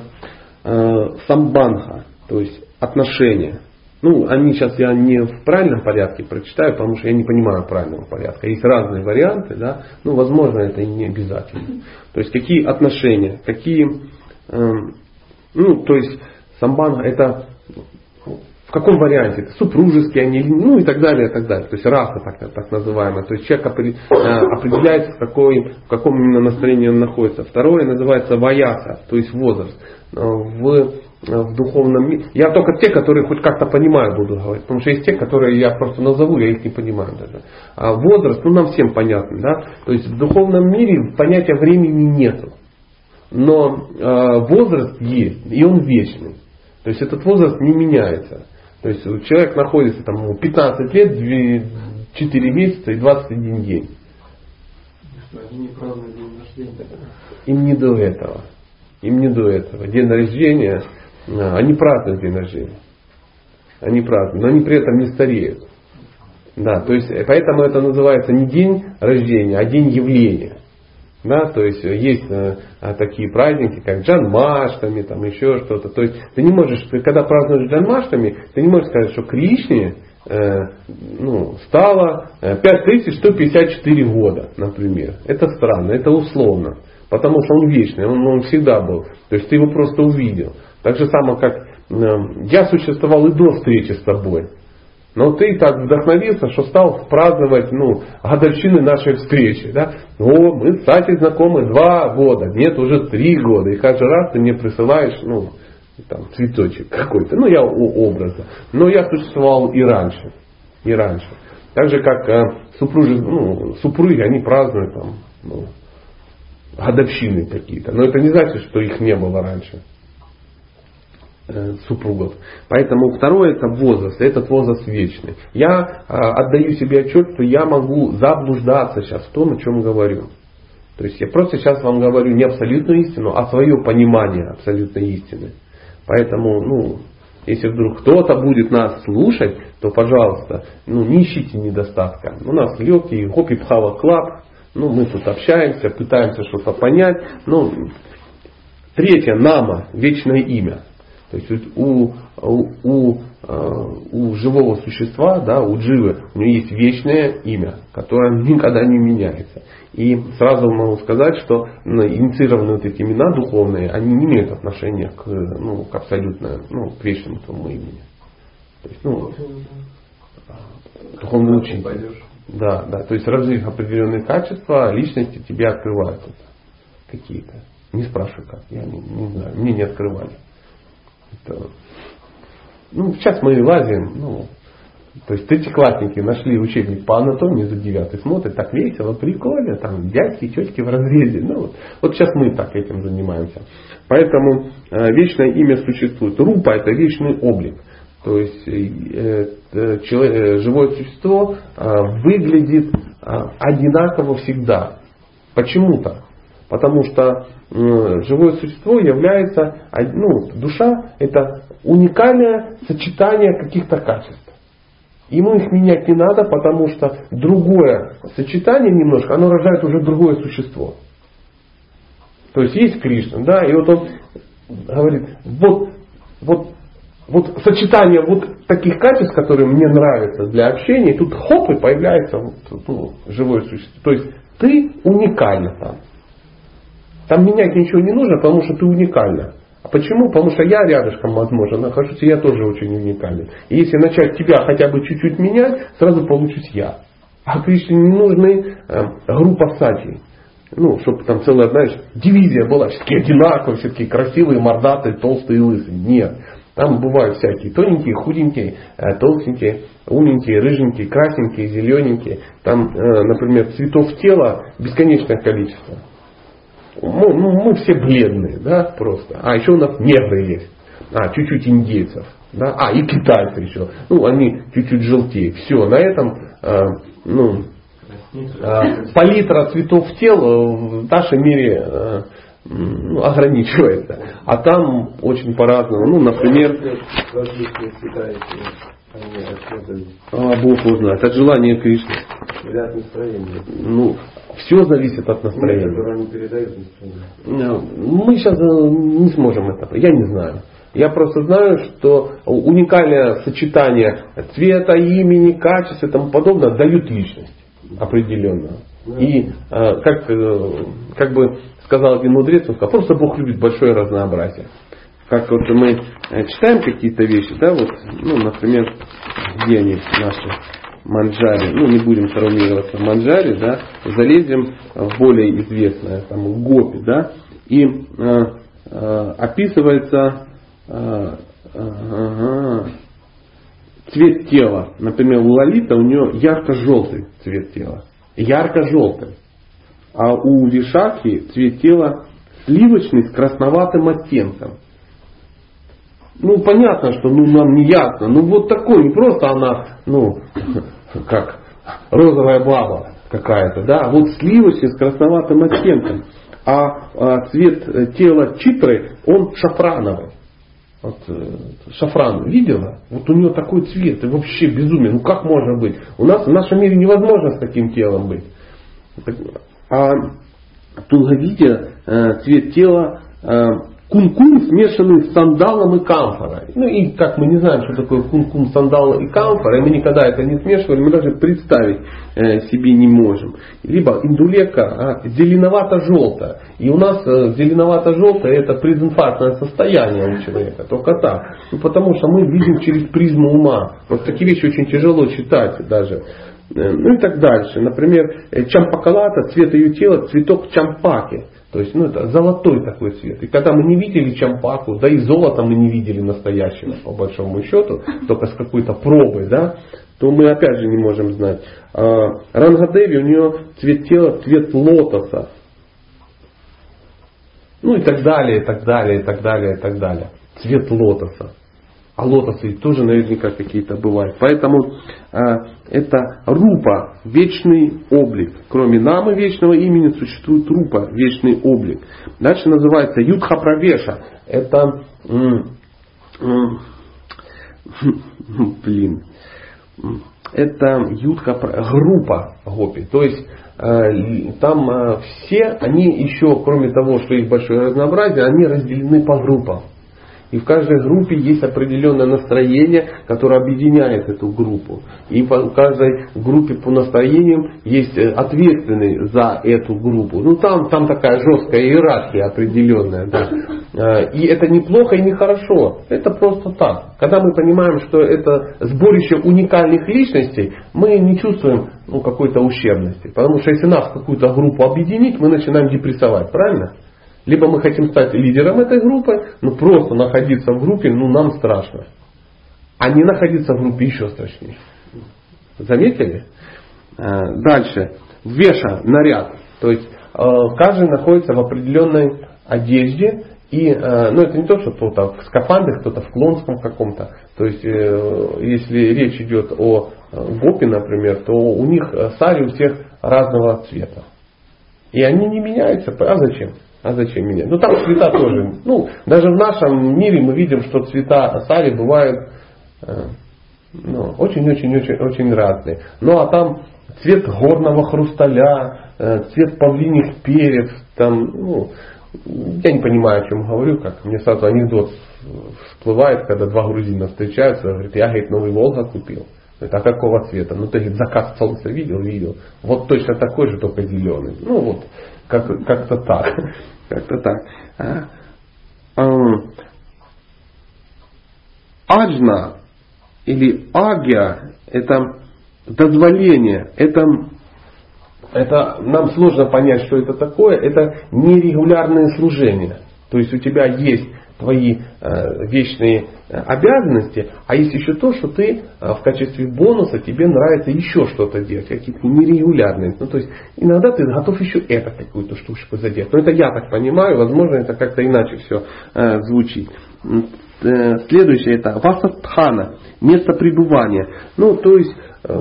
э, самбанха, то есть отношения. Ну, они сейчас я не в правильном порядке прочитаю, потому что я не понимаю правильного порядка. Есть разные варианты, да, ну, возможно, это и не обязательно. То есть, какие отношения, какие, ну, то есть, самбанха это в каком варианте, это супружеские они, ну и так далее, и так далее. То есть раса так, так называемая. То есть человек э, определяется, в, какой, в каком именно настроении он находится. Второе называется ваяса, то есть возраст. Э, В, э, в духовном мире. Я только те, которые хоть как-то понимаю, буду говорить. Потому что есть те, которые я просто назову, я их не понимаю даже. А возраст, ну нам всем понятно, да. То есть в духовном мире понятия времени нету. Но э, возраст есть, и он вечный. То есть этот возраст не меняется. То есть человек находится там ему 15 лет, 2, 4 месяца и 21 день. Что они не празднуют день рождения. Им не до этого. Им не до этого. День рождения, а, они празднуют день рождения. Они празднуют, но они при этом не стареют. Да, то есть э, поэтому это называется не день рождения, а день явления. Да, то есть э, есть э, а, такие праздники, как Джанмаштами, там еще что-то. То есть ты не можешь, ты когда празднуешь Джанмаштами, ты не можешь сказать, что Кришне э, ну, стало э, 5154 года, например. Это странно, это условно. Потому что он вечный, он, он всегда был. То есть ты его просто увидел. Так же самое, как э, я существовал и до встречи с тобой. Но ты так вдохновился, что стал праздновать ну, годовщины нашей встречи. Да? О, мы с Сатей знакомы два года, нет, уже три года. И каждый раз ты мне присылаешь ну, там, цветочек какой-то. Ну, я у образа. Но я существовал и раньше. И раньше. Так же, как э, супруги, ну, супруги, они празднуют там, ну, годовщины какие-то. Но это не значит, что их не было раньше супругов. Поэтому второе это возраст, этот возраст вечный. Я э, отдаю себе отчет, что я могу заблуждаться сейчас в том, о чем говорю. То есть я просто сейчас вам говорю не абсолютную истину, а свое понимание абсолютной истины. Поэтому, ну, если вдруг кто-то будет нас слушать, то, пожалуйста, ну, не ищите недостатка. У нас легкий хопи пхава клаб, ну, мы тут общаемся, пытаемся что-то понять. Ну, третье, нама, вечное имя. То есть у, у, у, э, у живого существа, да, у дживы, у него есть вечное имя, которое [laughs] никогда не меняется. И сразу могу сказать, что инициированные вот эти имена духовные, они не имеют отношения к, ну, к абсолютно, ну, к вечному твоему имени. То есть, ну, духовный учитель. Да, да. То есть развив определенные качества, личности тебе открывают это какие-то. Не спрашивай как, я не, не знаю, мне не открывали. Это, ну, сейчас мы лазим, ну, то есть третьеклассники нашли учебник по анатомии за девятый, смотрят, так весело, прикольно, там дядьки, тетки в разрезе. Ну, вот, вот сейчас мы так этим занимаемся. Поэтому э, вечное имя существует. Рупа это вечный облик. То есть э, человек, э, живое существо э, выглядит э, одинаково всегда. Почему так? Потому что живое существо является, ну, душа это уникальное сочетание каких-то качеств. Ему их менять не надо, потому что другое сочетание немножко, оно рождает уже другое существо. То есть есть Кришна, да, и вот он говорит, вот, вот, вот сочетание вот таких качеств, которые мне нравятся для общения, и тут хоп, и появляется вот, ну, живое существо. То есть ты уникальна там. Там менять ничего не нужно, потому что ты уникальна. А почему? Потому что я рядышком, возможно, нахожусь, и я тоже очень уникальный. И если начать тебя хотя бы чуть-чуть менять, сразу получусь я. А Кришне не нужны э, группа сати. Ну, чтобы там целая, знаешь, дивизия была, все таки одинаковые, все таки красивые, мордатые, толстые, лысые. Нет. Там бывают всякие тоненькие, худенькие, э, толстенькие, умненькие, рыженькие, красненькие, зелененькие. Там, э, например, цветов тела бесконечное количество. Мы, ну, мы все бледные, да, просто. А еще у нас негры есть. А, чуть-чуть индейцев. Да? А, и китайцы еще. Ну, они чуть-чуть желтее. Все, на этом э, ну, э, палитра цветов тел в нашем мире э, ну, ограничивается. А там очень по-разному. Ну, например, а, Бог его знает. От желания Кришны. Или от настроения. Ну, все зависит от настроения. Настроение. Мы сейчас не сможем это. Я не знаю. Я просто знаю, что уникальное сочетание цвета, имени, качества и тому подобное дают личность определенную. И э, как, э, как бы сказал один мудрец, он сказал, просто Бог любит большое разнообразие. Как вот мы э, читаем какие-то вещи, да, вот, ну, например, где они наши манджари, ну не будем травмироваться в манджаре, да, залезем в более известное, там, гопи, да, и э, э, описывается э, э, цвет тела. Например, у Лолита у нее ярко-желтый цвет тела. Ярко-желтый. А у Вишаки цвет тела сливочный с красноватым оттенком. Ну, понятно, что ну, нам не ясно. Ну, вот такой, не просто она, ну, [laughs] как розовая баба какая-то, да, а вот сливочный с красноватым оттенком. А, а цвет тела читры, он шафрановый. Вот, э, шафран видела? Вот у нее такой цвет, и вообще безумие. Ну как можно быть? У нас в нашем мире невозможно с таким телом быть. А Тулгавидя э, цвет тела э, кун-кун, смешанный с сандалом и камфорой. Ну и как мы не знаем, что такое кун-кун, сандал и камфора, и мы никогда это не смешивали, мы даже представить э, себе не можем. Либо индулека а, зеленовато-желтая. И у нас э, зеленовато-желтое это прединфарктное состояние у человека, только так. Ну, потому что мы видим через призму ума. Вот такие вещи очень тяжело читать даже. Э, ну и так дальше. Например, э, чампакалата, цвет ее тела, цветок чампаки. То есть, ну, это золотой такой цвет. И когда мы не видели чампаку, да и золото мы не видели настоящего, по большому счету, только с какой-то пробой, да, то мы опять же не можем знать. А, Рангадеви, у нее цвет тела, цвет лотоса. Ну и так далее, и так далее, и так далее, и так далее. Цвет лотоса. А лотосы тоже наверняка какие-то бывают. Поэтому э, это рупа, вечный облик. Кроме намы вечного имени существует рупа, вечный облик. Дальше называется Юдха Правеша. Это [laughs] блин, это Юдха группа гопи. То есть э, там э, все, они еще, кроме того, что их большое разнообразие, они разделены по группам. И в каждой группе есть определенное настроение, которое объединяет эту группу. И в каждой группе по настроениям есть э, ответственный за эту группу. Ну там, там такая жесткая иерархия определенная. Да. [laughs] Э, и это неплохо и не хорошо. Это просто так. Когда мы понимаем, что это сборище уникальных личностей, мы не чувствуем ну, какой-то ущербности. Потому что если нас в какую-то группу объединить, мы начинаем депрессовать. Правильно? Либо мы хотим стать лидером этой группы, но просто находиться в группе, ну нам страшно. А не находиться в группе еще страшнее. Заметили? Э, дальше. Веша, наряд. То есть э, каждый находится в определенной одежде. И, э, ну, это не то, что кто-то в скафандре, кто-то в клонском каком-то. То есть, если речь идет о гопе, например, то у них сари у всех разного цвета. И они не меняются. А зачем? А зачем менять? Ну там цвета тоже. Ну, даже в нашем мире мы видим, что цвета сари бывают э, ну, очень-очень-очень очень разные. Ну а там цвет горного хрусталя, э, цвет павлиних перьев, там, ну, я не понимаю, о чем говорю, как мне сразу анекдот всплывает, когда два грузина встречаются, говорит, я говорит, новый Волга купил. Это а какого цвета? Ну, ты говорит, заказ солнца видел? Видел. Вот точно такой же, только зеленый. Ну, вот, как, как-то так. [laughs] Как-то так. А? Аджна или агия – это дозволение, это, это нам сложно понять, что это такое, это нерегулярное служение. То есть у тебя есть твои э, вечные э, обязанности, а есть еще то, что ты э, в качестве бонуса тебе нравится еще что-то делать, какие-то нерегулярные. Ну, то есть иногда ты готов еще это какую-то штучку заделать. Но это я так понимаю, возможно, это как-то иначе все звучит. Следующее это васатхана, место пребывания. Ну, то есть э,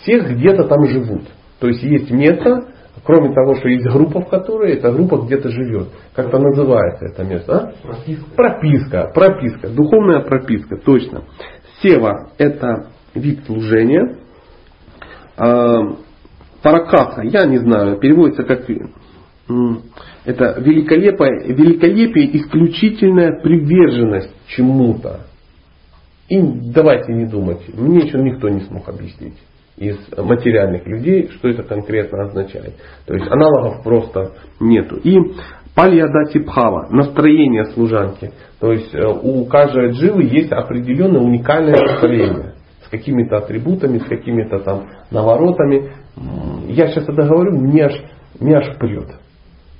всех где-то там живут. То есть есть место, Кроме того, что есть группа, в которой эта группа где-то живет. Как-то называется это место. А? Прописка. Прописка. Прописка. Духовная прописка. Точно. Сева – это вид служения. А, паракаса, я не знаю, переводится как это великолепие, великолепие исключительная приверженность чему-то. И давайте не думать, мне еще никто не смог объяснить из материальных людей, что это конкретно означает. То есть аналогов просто нету. И пальядати бхава, настроение служанки. То есть э, у каждой дживы есть определенное уникальное настроение с какими-то атрибутами, с какими-то там наворотами. Я сейчас это говорю, мне аж, меня аж прет.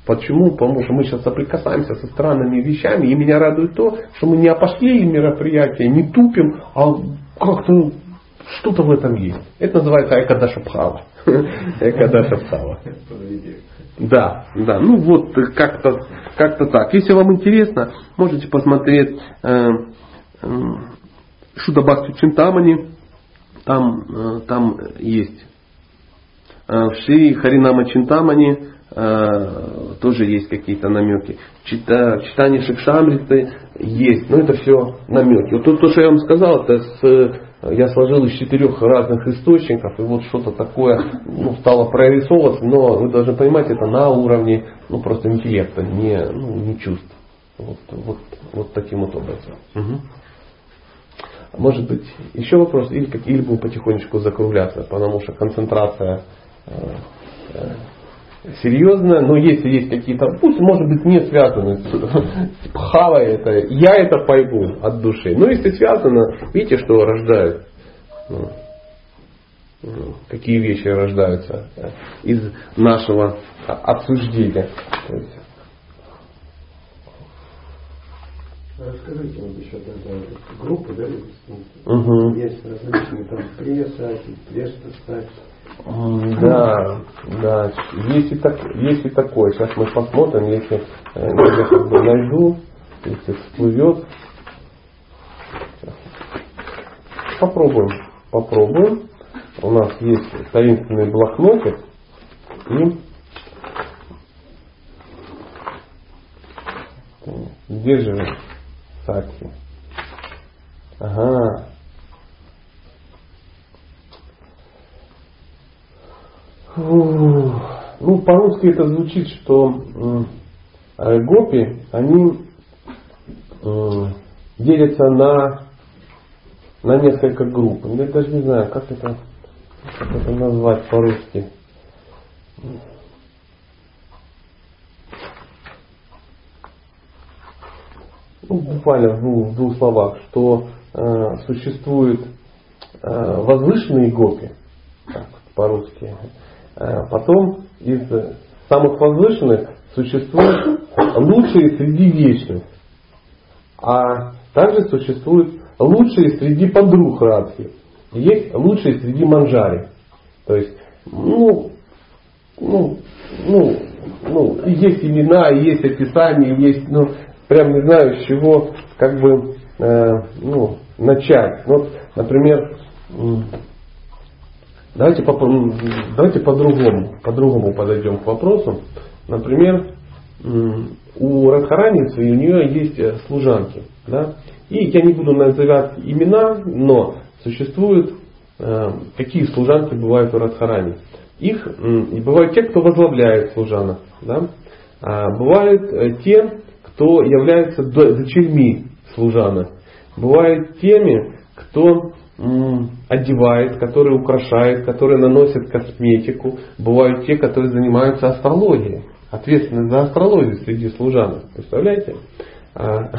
Почему? Потому что мы сейчас соприкасаемся со странными вещами, и меня радует то, что мы не опошли мероприятия, не тупим, а как-то что-то в этом есть. Это называется Экадаша Бхава. [laughs] Экадаша Бхава. Да, да. Ну вот как-то как так. Если вам интересно, можете посмотреть э, э, Чинтамани. Там, э, там есть. Э, в Шри Харинама Чинтамани э, тоже есть какие-то намеки. Чита, читание Шикшамриты есть, но это все намеки. Вот то, то, что я вам сказал, это с я сложил из четырех разных источников, и вот что-то такое ну, стало прорисовываться, но вы должны понимать, это на уровне ну, просто интеллекта, не, ну, не чувств. Вот, вот, вот таким вот образом. Угу. Может быть, еще вопрос, или, как, или будем потихонечку закругляться, потому что концентрация э, э, серьезно, но если есть какие-то, пусть может быть не связаны с, с пхавой, это, я это пойму от души. Но если связано, видите, что рождает, ну, ну, какие вещи рождаются э, из нашего обсуждения. Расскажите вот еще тогда группы, да, угу. есть различные там пресса, пресса, да, да, есть и, так, есть и такое. Сейчас мы посмотрим, если э, я как бы найду, если всплывет. Попробуем, попробуем. У нас есть таинственный блокнотик и где же Сати? Ага, Ну, по-русски это звучит, что э, гопи, они э, делятся на, на несколько групп. Я даже не знаю, как это, как это назвать по-русски. Ну, буквально двух, в двух словах, что э, существуют э, возвышенные гопи, так, по-русски, потом из самых возвышенных существуют лучшие среди вечных. А также существуют лучшие среди подруг Радхи. Есть лучшие среди манжари. То есть, ну, ну, ну, ну, есть имена, есть описания, есть, ну, прям не знаю, с чего, как бы, э, ну, начать. Вот, например, Давайте, давайте по-другому, по-другому подойдем к вопросу. Например, у Радхараницы у нее есть э, служанки. Да? И я не буду называть имена, но существуют э, какие служанки бывают у Радхарани. Их и бывают те, кто возглавляет служанок. Да? А бывают э, те, кто является дочерьми служанок. Бывают теми, кто одевает, которые украшает, которые наносят косметику. Бывают те, которые занимаются астрологией. Ответственны за астрологию среди служанок. Представляете? А,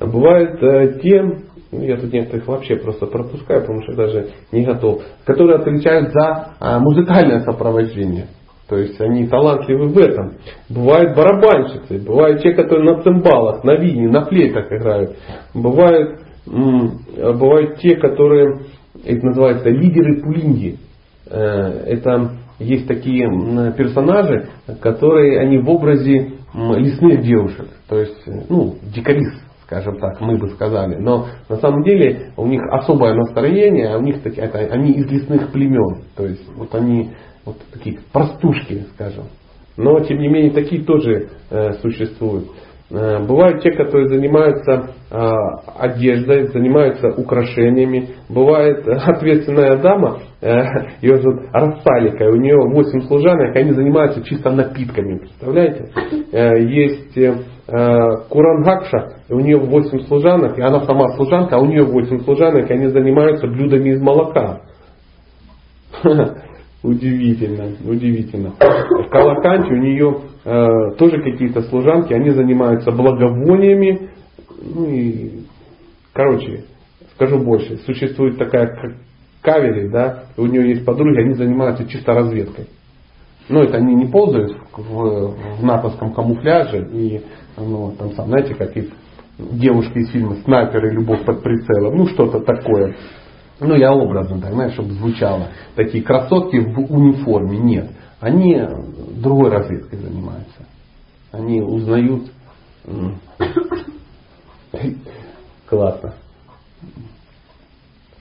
[laughs] бывают э, те, ну, я тут некоторых вообще просто пропускаю, потому что даже не готов, которые отвечают за а, музыкальное сопровождение. То есть они талантливы в этом. Бывают барабанщицы, бывают те, которые на цимбалах, на вине, на флейтах играют. Бывают, бывают те, которые, это называется лидеры пулинги. Э, это есть такие персонажи, которые они в образе лесных девушек. То есть, ну, дикарис, скажем так, мы бы сказали. Но на самом деле у них особое настроение, а у них такие, это, они из лесных племен. То есть вот они вот такие простушки, скажем. Но, тем не менее, такие тоже э, существуют. Э, бывают те, которые занимаются э, одеждой, занимаются украшениями. Бывает [laughs] ответственная дама, э, ее зовут Рассалика, у нее 8 служанок, они занимаются чисто напитками, представляете? Э, есть э, Курангакша, у нее 8 служанок, и она сама служанка, а у нее 8 служанок, и они занимаются блюдами из молока. [laughs] Удивительно, удивительно. В Калаканте у нее э, тоже какие-то служанки, они занимаются благовониями. Ну и, короче, скажу больше, существует такая кавери, да, у нее есть подруги, они занимаются чисто разведкой. Ну, это они не ползают в, в натовском камуфляже и, ну, там, сам, знаете, как и девушки из фильма «Снайперы. Любовь под прицелом», ну, что-то такое. Ну, я образно так, знаешь, чтобы звучало. Такие красотки в униформе. Нет. Они другой разведкой занимаются. Они узнают... [coughs] Классно.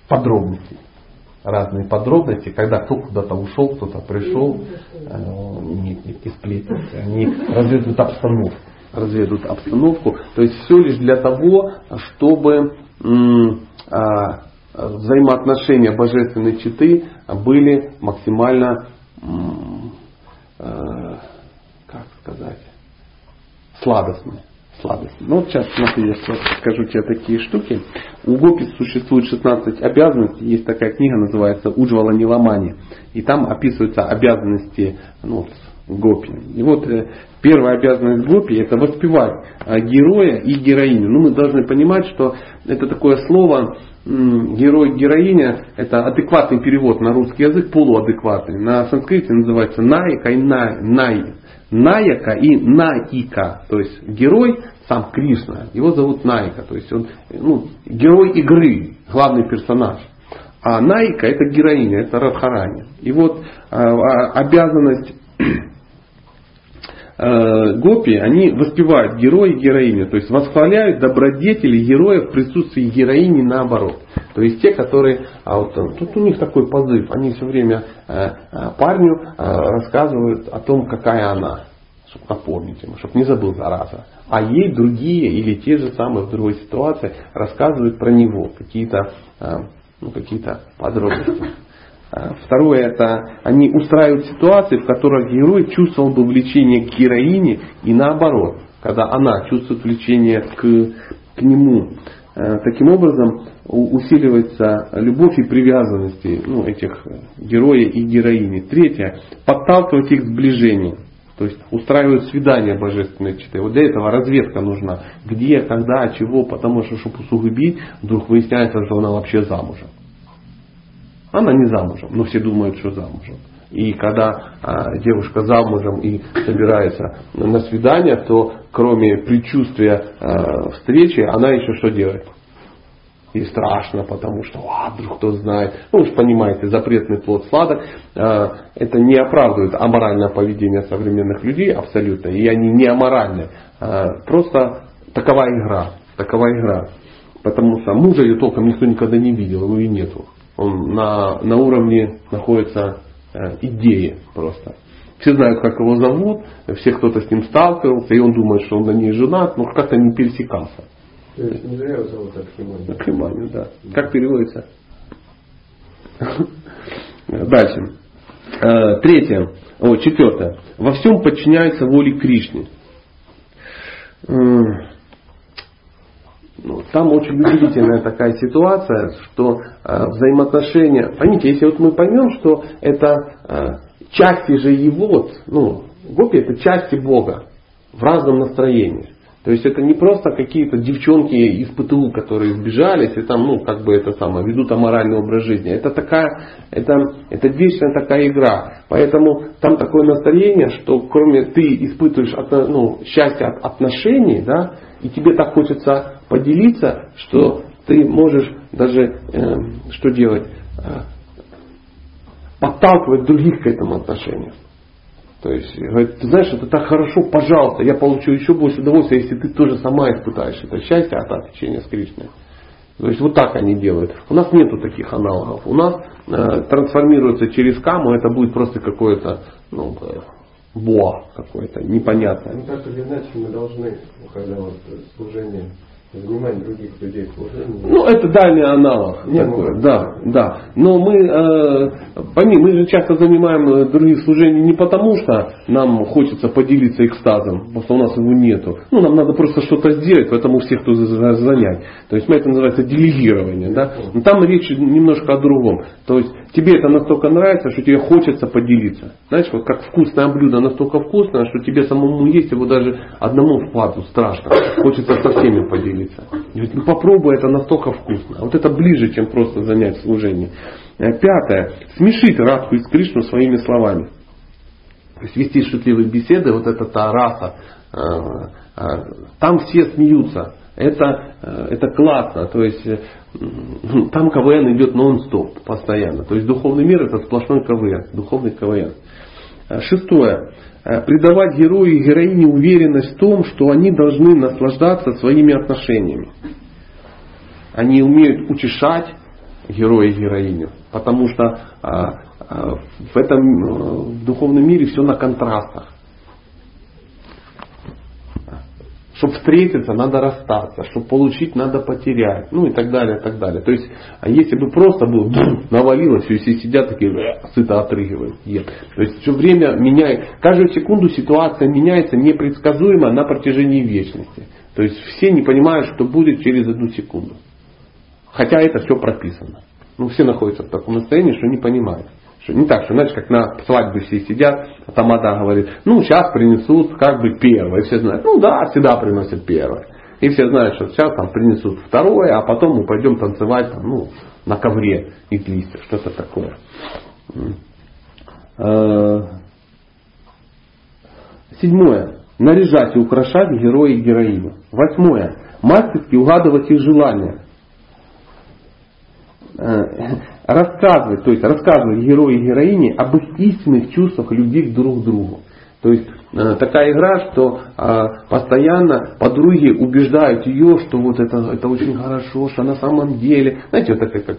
Подробности. Разные подробности, когда кто куда-то ушел, кто-то пришел, э, нет, нет, не сплетни. Они разведывают обстановку. Разведывают обстановку. То есть все лишь для того, чтобы а, взаимоотношения божественной читы были максимально, э, как сказать, сладостны. сладостны. Ну вот сейчас смотри, я скажу тебе такие штуки. У Гопи существует 16 обязанностей. Есть такая книга, называется Уджвала Ниламани. И там описываются обязанности ну, Гопи. И вот э, первая обязанность Гопи это воспевать э, героя и героиню. Ну мы должны понимать, что это такое слово герой, героиня, это адекватный перевод на русский язык, полуадекватный. На санскрите называется наика и най, най, наяка и наика. То есть герой сам Кришна, его зовут Найка, то есть он ну, герой игры, главный персонаж. А Найка это героиня, это Радхарани. И вот а, обязанность Э, гопи, они воспевают героя и героиню, то есть восхваляют добродетели героя в присутствии героини наоборот. То есть те, которые, а вот, тут у них такой позыв, они все время э, э, парню рассказывают о том, какая она, чтобы напомнить ему, чтобы не забыл зараза. А ей другие или те же самые в другой ситуации рассказывают про него какие-то ну, какие-то подробности. А, второе это они устраивают ситуации, в которых герой чувствовал бы влечение к героине и наоборот, когда она чувствует влечение к, к нему. А, таким образом усиливается любовь и привязанности ну, этих героя и героини. Третье, подталкивать их к сближению. То есть устраивают свидание божественной читы. Вот для этого разведка нужна. Где, когда, чего, потому что, чтобы усугубить, вдруг выясняется, что она вообще замужем. Она не замужем, но все думают, что замужем. И когда а, девушка замужем и собирается на свидание, то кроме предчувствия а, встречи, она еще что делает? И страшно, потому что а, вдруг кто знает. Ну уж понимаете, запретный плод сладок. А, это не оправдывает аморальное поведение современных людей абсолютно. И они не аморальны. Просто такова игра. Такова игра. Потому что мужа ее толком никто никогда не видел, его и нету. Он на, на уровне находится э, идеи просто. Все знают, как его зовут, все кто-то с ним сталкивался, и он думает, что он на ней женат, но как-то не пересекался. То есть не зря его зовут Архиманию. Архиманию, да. Как переводится? [laughs] Дальше. Э, третье. О, четвертое. Во всем подчиняется воле Кришны. Ну, там очень удивительная такая ситуация, что э, взаимоотношения, поймите, если вот мы поймем, что это э, части же его, ну, гопи это части Бога в разном настроении. То есть это не просто какие-то девчонки из ПТУ, которые сбежались и там, ну, как бы это самое, ведут аморальный образ жизни. Это такая, это, это вечная такая игра. Поэтому там такое настроение, что кроме ты испытываешь ну, счастье от отношений, да, и тебе так хочется поделиться, что ты можешь даже, э, что делать, э, подталкивать других к этому отношению. То есть, говорит, ты знаешь, это так хорошо, пожалуйста, я получу еще больше удовольствия, если ты тоже сама испытаешь это счастье от общения с Кришной. То есть вот так они делают. У нас нету таких аналогов. У нас э, трансформируется через каму, это будет просто какое-то ну, боа какое-то непонятное. Ну так или иначе мы должны, когда вот служение занимать других людей служением. Ну, это дальний аналог. Некое, да, да. Но мы, э, пойми, мы же часто занимаем э, других служений не потому, что нам хочется поделиться экстазом, потому что у нас его нету. Ну, нам надо просто что-то сделать, поэтому всех тут занять. То есть, мы это называется делегирование. Да? Но там речь немножко о другом. То есть, тебе это настолько нравится, что тебе хочется поделиться. Знаешь, вот как вкусное блюдо настолько вкусное, что тебе самому есть его даже одному впаду страшно. Хочется со всеми поделиться делиться. Говорит, ну попробуй, это настолько вкусно. Вот это ближе, чем просто занять служение. Э, пятое. Смешить Радху из Кришну своими словами. То есть вести шутливые беседы, вот это та раса, э, э, там все смеются. Это, это классно. То есть там КВН идет нон-стоп постоянно. То есть духовный мир это сплошной КВН. Духовный КВН. Шестое. Э, придавать герою и героине уверенность в том, что они должны наслаждаться своими отношениями. Они умеют утешать героя и героиню, потому что в этом э, в духовном мире все на контрастах. Чтобы встретиться, надо расстаться. Чтобы получить, надо потерять. Ну и так далее, и так далее. То есть, а если бы просто было навалилось, и все сидят такие, сыто отрыгивают. Нет. То есть, все время меняет. Каждую секунду ситуация меняется непредсказуемо на протяжении вечности. То есть, все не понимают, что будет через одну секунду. Хотя это все прописано. Ну, все находятся в таком состоянии, что не понимают. Не так, что, знаешь, как на свадьбе все сидят, а тамада говорит, ну, сейчас принесут как бы первое. И все знают, ну да, всегда приносят первое. И все знают, что сейчас там принесут второе, а потом мы пойдем танцевать там, ну, на ковре из листьев, что-то такое. Э, седьмое. Наряжать и украшать героя и героиню. Восьмое. Мастерски угадывать их желания. Э, [laughs] рассказывать, то есть рассказывать герою и героине об их истинных чувствах любви друг к другу. То есть такая игра, что э, постоянно подруги убеждают ее, что вот это, это очень хорошо, что на самом деле, знаете, вот это как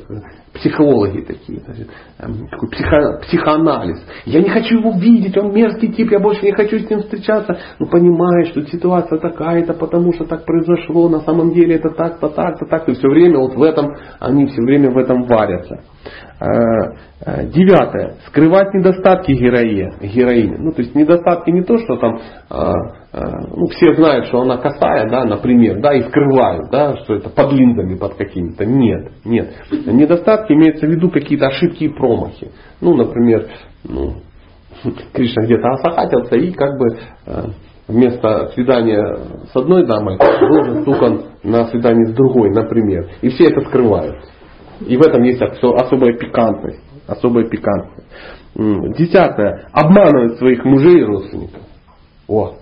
психологи такие, значит, э, такой психо, психоанализ. Я не хочу его видеть, он мерзкий тип, я больше не хочу с ним встречаться. Ну понимаешь, что ситуация такая-то, потому что так произошло, на самом деле это так-то, так-то, так. И все время вот в этом, они все время в этом варятся. Э, э, девятое. Скрывать недостатки герои, героини. Ну, то есть недостатки не то, что там э, ну, все знают, что она косая, да, например, да, и скрывают, да, что это под линзами под какими-то. Нет, нет. Недостатки имеются в виду какие-то ошибки и промахи. Ну, например, ну, [laughs] Кришна где-то осахатился и как бы вместо свидания с одной дамой был застукан на свидание с другой, например. И все это скрывают. И в этом есть особая пикантность. Особая пикантность. Десятое. Обманывать своих мужей и родственников. О,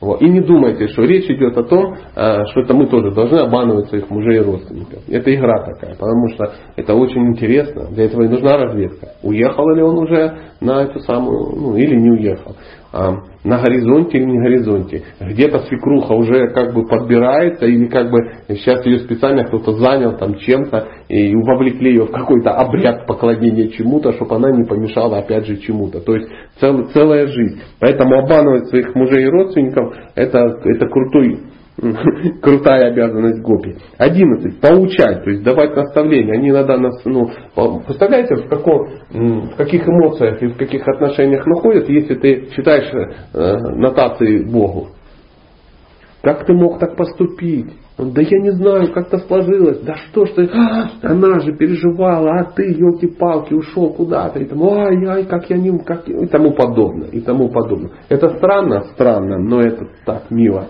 вот. И не думайте, что речь идет о том, э, что это мы тоже должны обманывать своих мужей и родственников. Это игра такая, потому что это очень интересно. Для этого и нужна разведка. Уехал ли он уже на эту самую, ну или не уехал. А, на горизонте или не горизонте. Где-то свекруха уже как бы подбирается или как бы сейчас ее специально кто-то занял там чем-то и вовлекли ее в какой-то обряд поклонения чему-то, чтобы она не помешала опять же чему-то. То есть цел, целая жизнь. Поэтому обманывать своих мужей и родственников это, это крутой [laughs] крутая обязанность гопи. Одиннадцать. Поучать, то есть давать наставления. Они иногда нас, ну, представляете, в, каком, в каких эмоциях и в каких отношениях находятся, если ты читаешь э, нотации Богу. Как ты мог так поступить? Да я не знаю, как-то сложилось. Да что ж ты, [gasps] она же переживала, а ты, елки-палки, ушел куда-то. И тому, ай, ай, как я не, как, и тому подобное, и тому подобное. Это странно, странно, но это так мило.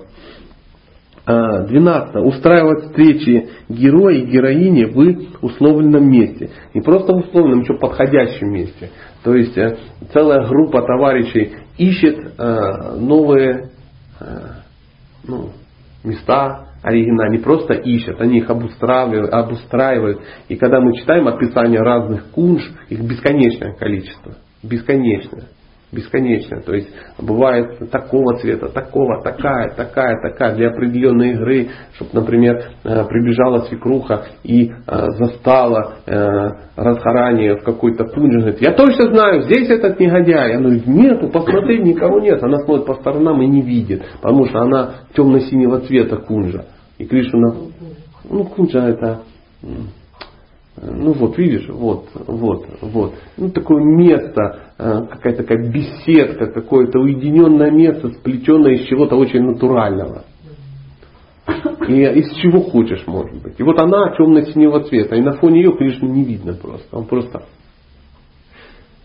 12. А, Устраивать встречи героя и героини в условленном месте. Не просто в условленном, еще подходящем месте. То есть э, целая группа товарищей ищет э, новые э, ну, места оригинальные, не просто ищут, они их обустраивают, обустраивают. И когда мы читаем описание разных кунж, их бесконечное количество. Бесконечное бесконечно. То есть бывает такого цвета, такого, такая, такая, такая для определенной игры, чтобы, например, э, прибежала свекруха и э, застала э, Радхарани в какой-то пунже, говорит, я точно знаю, здесь этот негодяй. Она говорит, нету, посмотри, никого нет. Она смотрит по сторонам и не видит, потому что она темно-синего цвета кунжа. И Кришна, ну кунжа это ну вот, видишь, вот, вот, вот. Ну такое место, какая-то такая беседка, какое-то уединенное место, сплетенное из чего-то очень натурального. И из чего хочешь, может быть. И вот она темно-синего цвета, и на фоне ее, конечно, не видно просто. Он просто...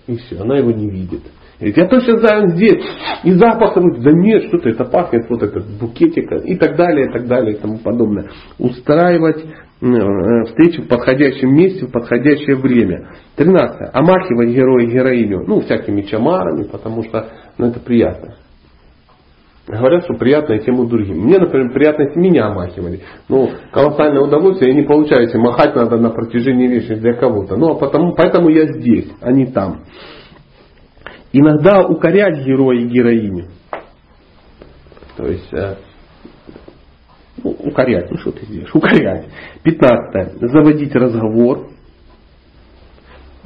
И все, она его не видит. Говорит, я точно знаю, он здесь. И запах, да нет, что-то это пахнет, вот этот букетик, и так далее, и так далее, и тому подобное. Устраивать Э, встречи в подходящем месте в подходящее время. 13. Омахивать героя и героиню. Ну, всякими чамарами, потому что ну, это приятно. Говорят, что приятная тема другим. Мне, например, приятно, если меня омахивали. Ну, колоссальное удовольствие я не получаю, если махать надо на протяжении вечности для кого-то. Ну, а потому, поэтому я здесь, а не там. Иногда укорять героя и героиню. То есть, э, укорять, ну что ты сделаешь? Укорять. Пятнадцатое. Заводить разговор.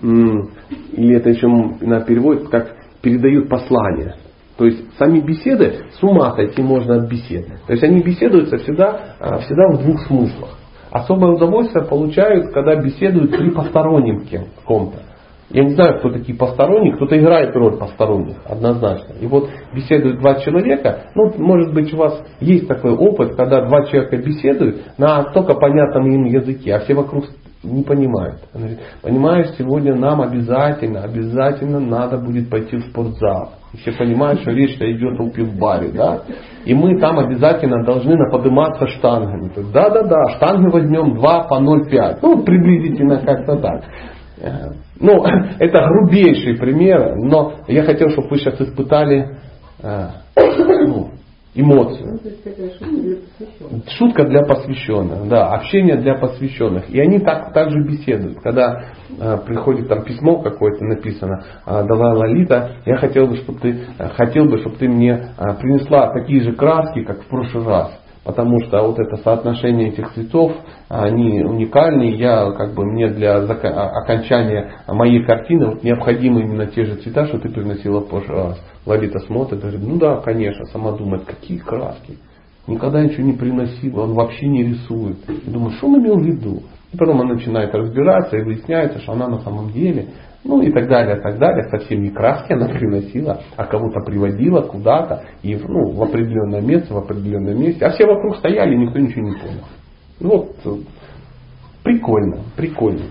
Или это еще на переводит как передают послание. То есть сами беседы, с ума сойти можно от бесед. То есть они беседуются всегда, а, всегда в двух смыслах. Особое удовольствие получают, когда беседуют при постороннем ком-то. Я не знаю, кто такие посторонние, кто-то играет роль посторонних, однозначно. И вот беседуют два человека, ну, может быть, у вас есть такой опыт, когда два человека беседуют на только понятном им языке, а все вокруг не понимают. Она говорит, понимаешь, сегодня нам обязательно, обязательно надо будет пойти в спортзал. И все понимают, что речь идет о пивбаре, да? И мы там обязательно должны наподниматься штангами. Да-да-да, штанги возьмем 2 по 0,5. Ну, приблизительно как-то так. Ну, [clears throat] это грубейший пример, но я хотел, чтобы вы сейчас испытали э, ну, эмоцию. Ну, шутка для посвященных, да, общение для посвященных. И они так, так же беседуют. Когда э, приходит там письмо какое-то написано, э, Далай Лалита, я хотел бы, чтобы ты, э, хотел бы, чтобы ты мне э, принесла такие же краски, как в прошлый раз потому что вот это соотношение этих цветов, они уникальны. Я как бы мне для а, окончания моей картины вот необходимы именно те же цвета, что ты приносила прошлый раз. Лолита смотрит и говорит, ну да, конечно, сама думает, какие краски. Никогда ничего не приносила, он вообще не рисует. Я думаю, что он имел в виду? И потом она начинает разбираться и выясняется, что она на самом деле ну и так далее, так далее. Совсем не краски она [laughs] приносила, а кого-то приводила куда-то и ну, в определенное место, в определенном месте. А все вокруг стояли, никто ничего не понял. Ну вот, прикольно, прикольно.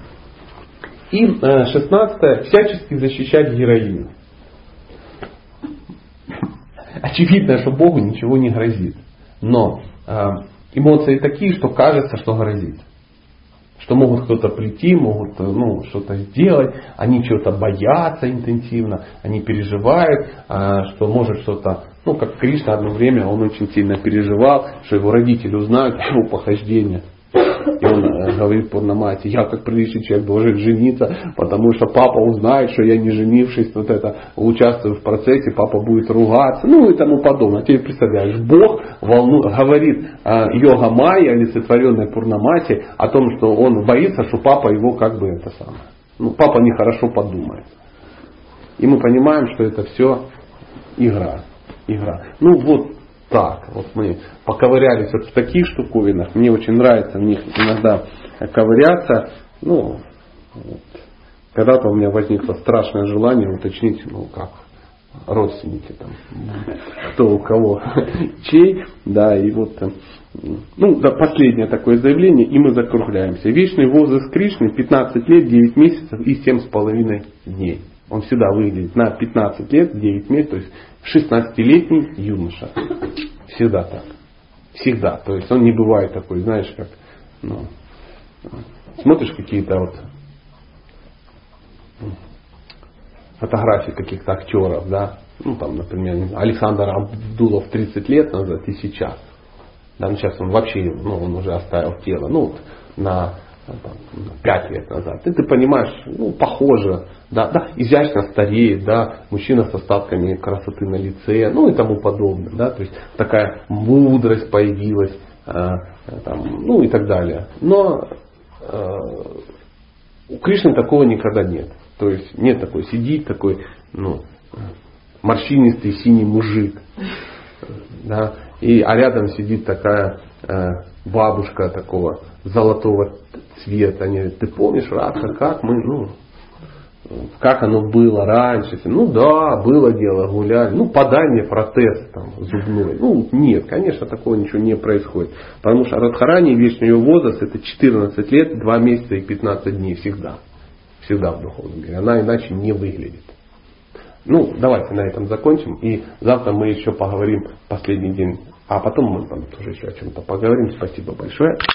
И э, шестнадцатое, всячески защищать героиню. Очевидно, что Богу ничего не грозит. Но э, эмоции такие, что кажется, что грозит что могут кто-то прийти, могут ну, что-то сделать, они чего-то боятся интенсивно, они переживают, а, что может что-то, ну как Кришна одно время, он очень сильно переживал, что его родители узнают его похождение. И он э, говорит Пурнамати, я как приличный человек должен жениться, потому что папа узнает, что я не женившись, вот это, участвую в процессе, папа будет ругаться, ну и тому подобное. Теперь представляешь, Бог волну, говорит э, йога Майя, олицетворенной Пурнамати, о том, что он боится, что папа его как бы это самое. Ну, папа нехорошо подумает. И мы понимаем, что это все игра. Игра. Ну вот так. Вот мы поковырялись вот в таких штуковинах. Мне очень нравится в них иногда ковыряться. Ну, вот. когда-то у меня возникло страшное желание уточнить, ну как, родственники там, кто у кого [laughs] чей, да, и вот там, ну, да, последнее такое заявление, и мы закругляемся. Вечный возраст Кришны 15 лет, 9 месяцев и 7 с половиной дней. Он всегда выглядит на 15 лет, 9 месяцев, то есть 16-летний юноша. Всегда так. Всегда. То есть он не бывает такой, знаешь, как, ну, смотришь какие-то вот фотографии каких-то актеров, да, ну там, например, Александр Абдулов 30 лет назад и сейчас. Да, ну сейчас он вообще, ну, он уже оставил тело, ну, вот, на там, 5 лет назад. И ты понимаешь, ну, похоже, да, да, изящно стареет, да, мужчина с остатками красоты на лице, ну и тому подобное, да, то есть такая мудрость появилась, э, там, ну и так далее. Но э, у Кришны такого никогда нет. То есть нет такой, сидит такой, ну, морщинистый синий мужик, да, и, а рядом сидит такая э, бабушка такого золотого цвета. Они ты помнишь, Радха, как мы, ну, как оно было раньше. Ну да, было дело, гуляли. Ну подай мне протез там, зубной. Ну нет, конечно, такого ничего не происходит. Потому что Радхарани, вечный ее возраст, это 14 лет, 2 месяца и 15 дней всегда. Всегда в духовном мире. Она иначе не выглядит. Ну, давайте на этом закончим. И завтра мы еще поговорим последний день. А потом мы там тоже еще о чем-то поговорим. Спасибо большое.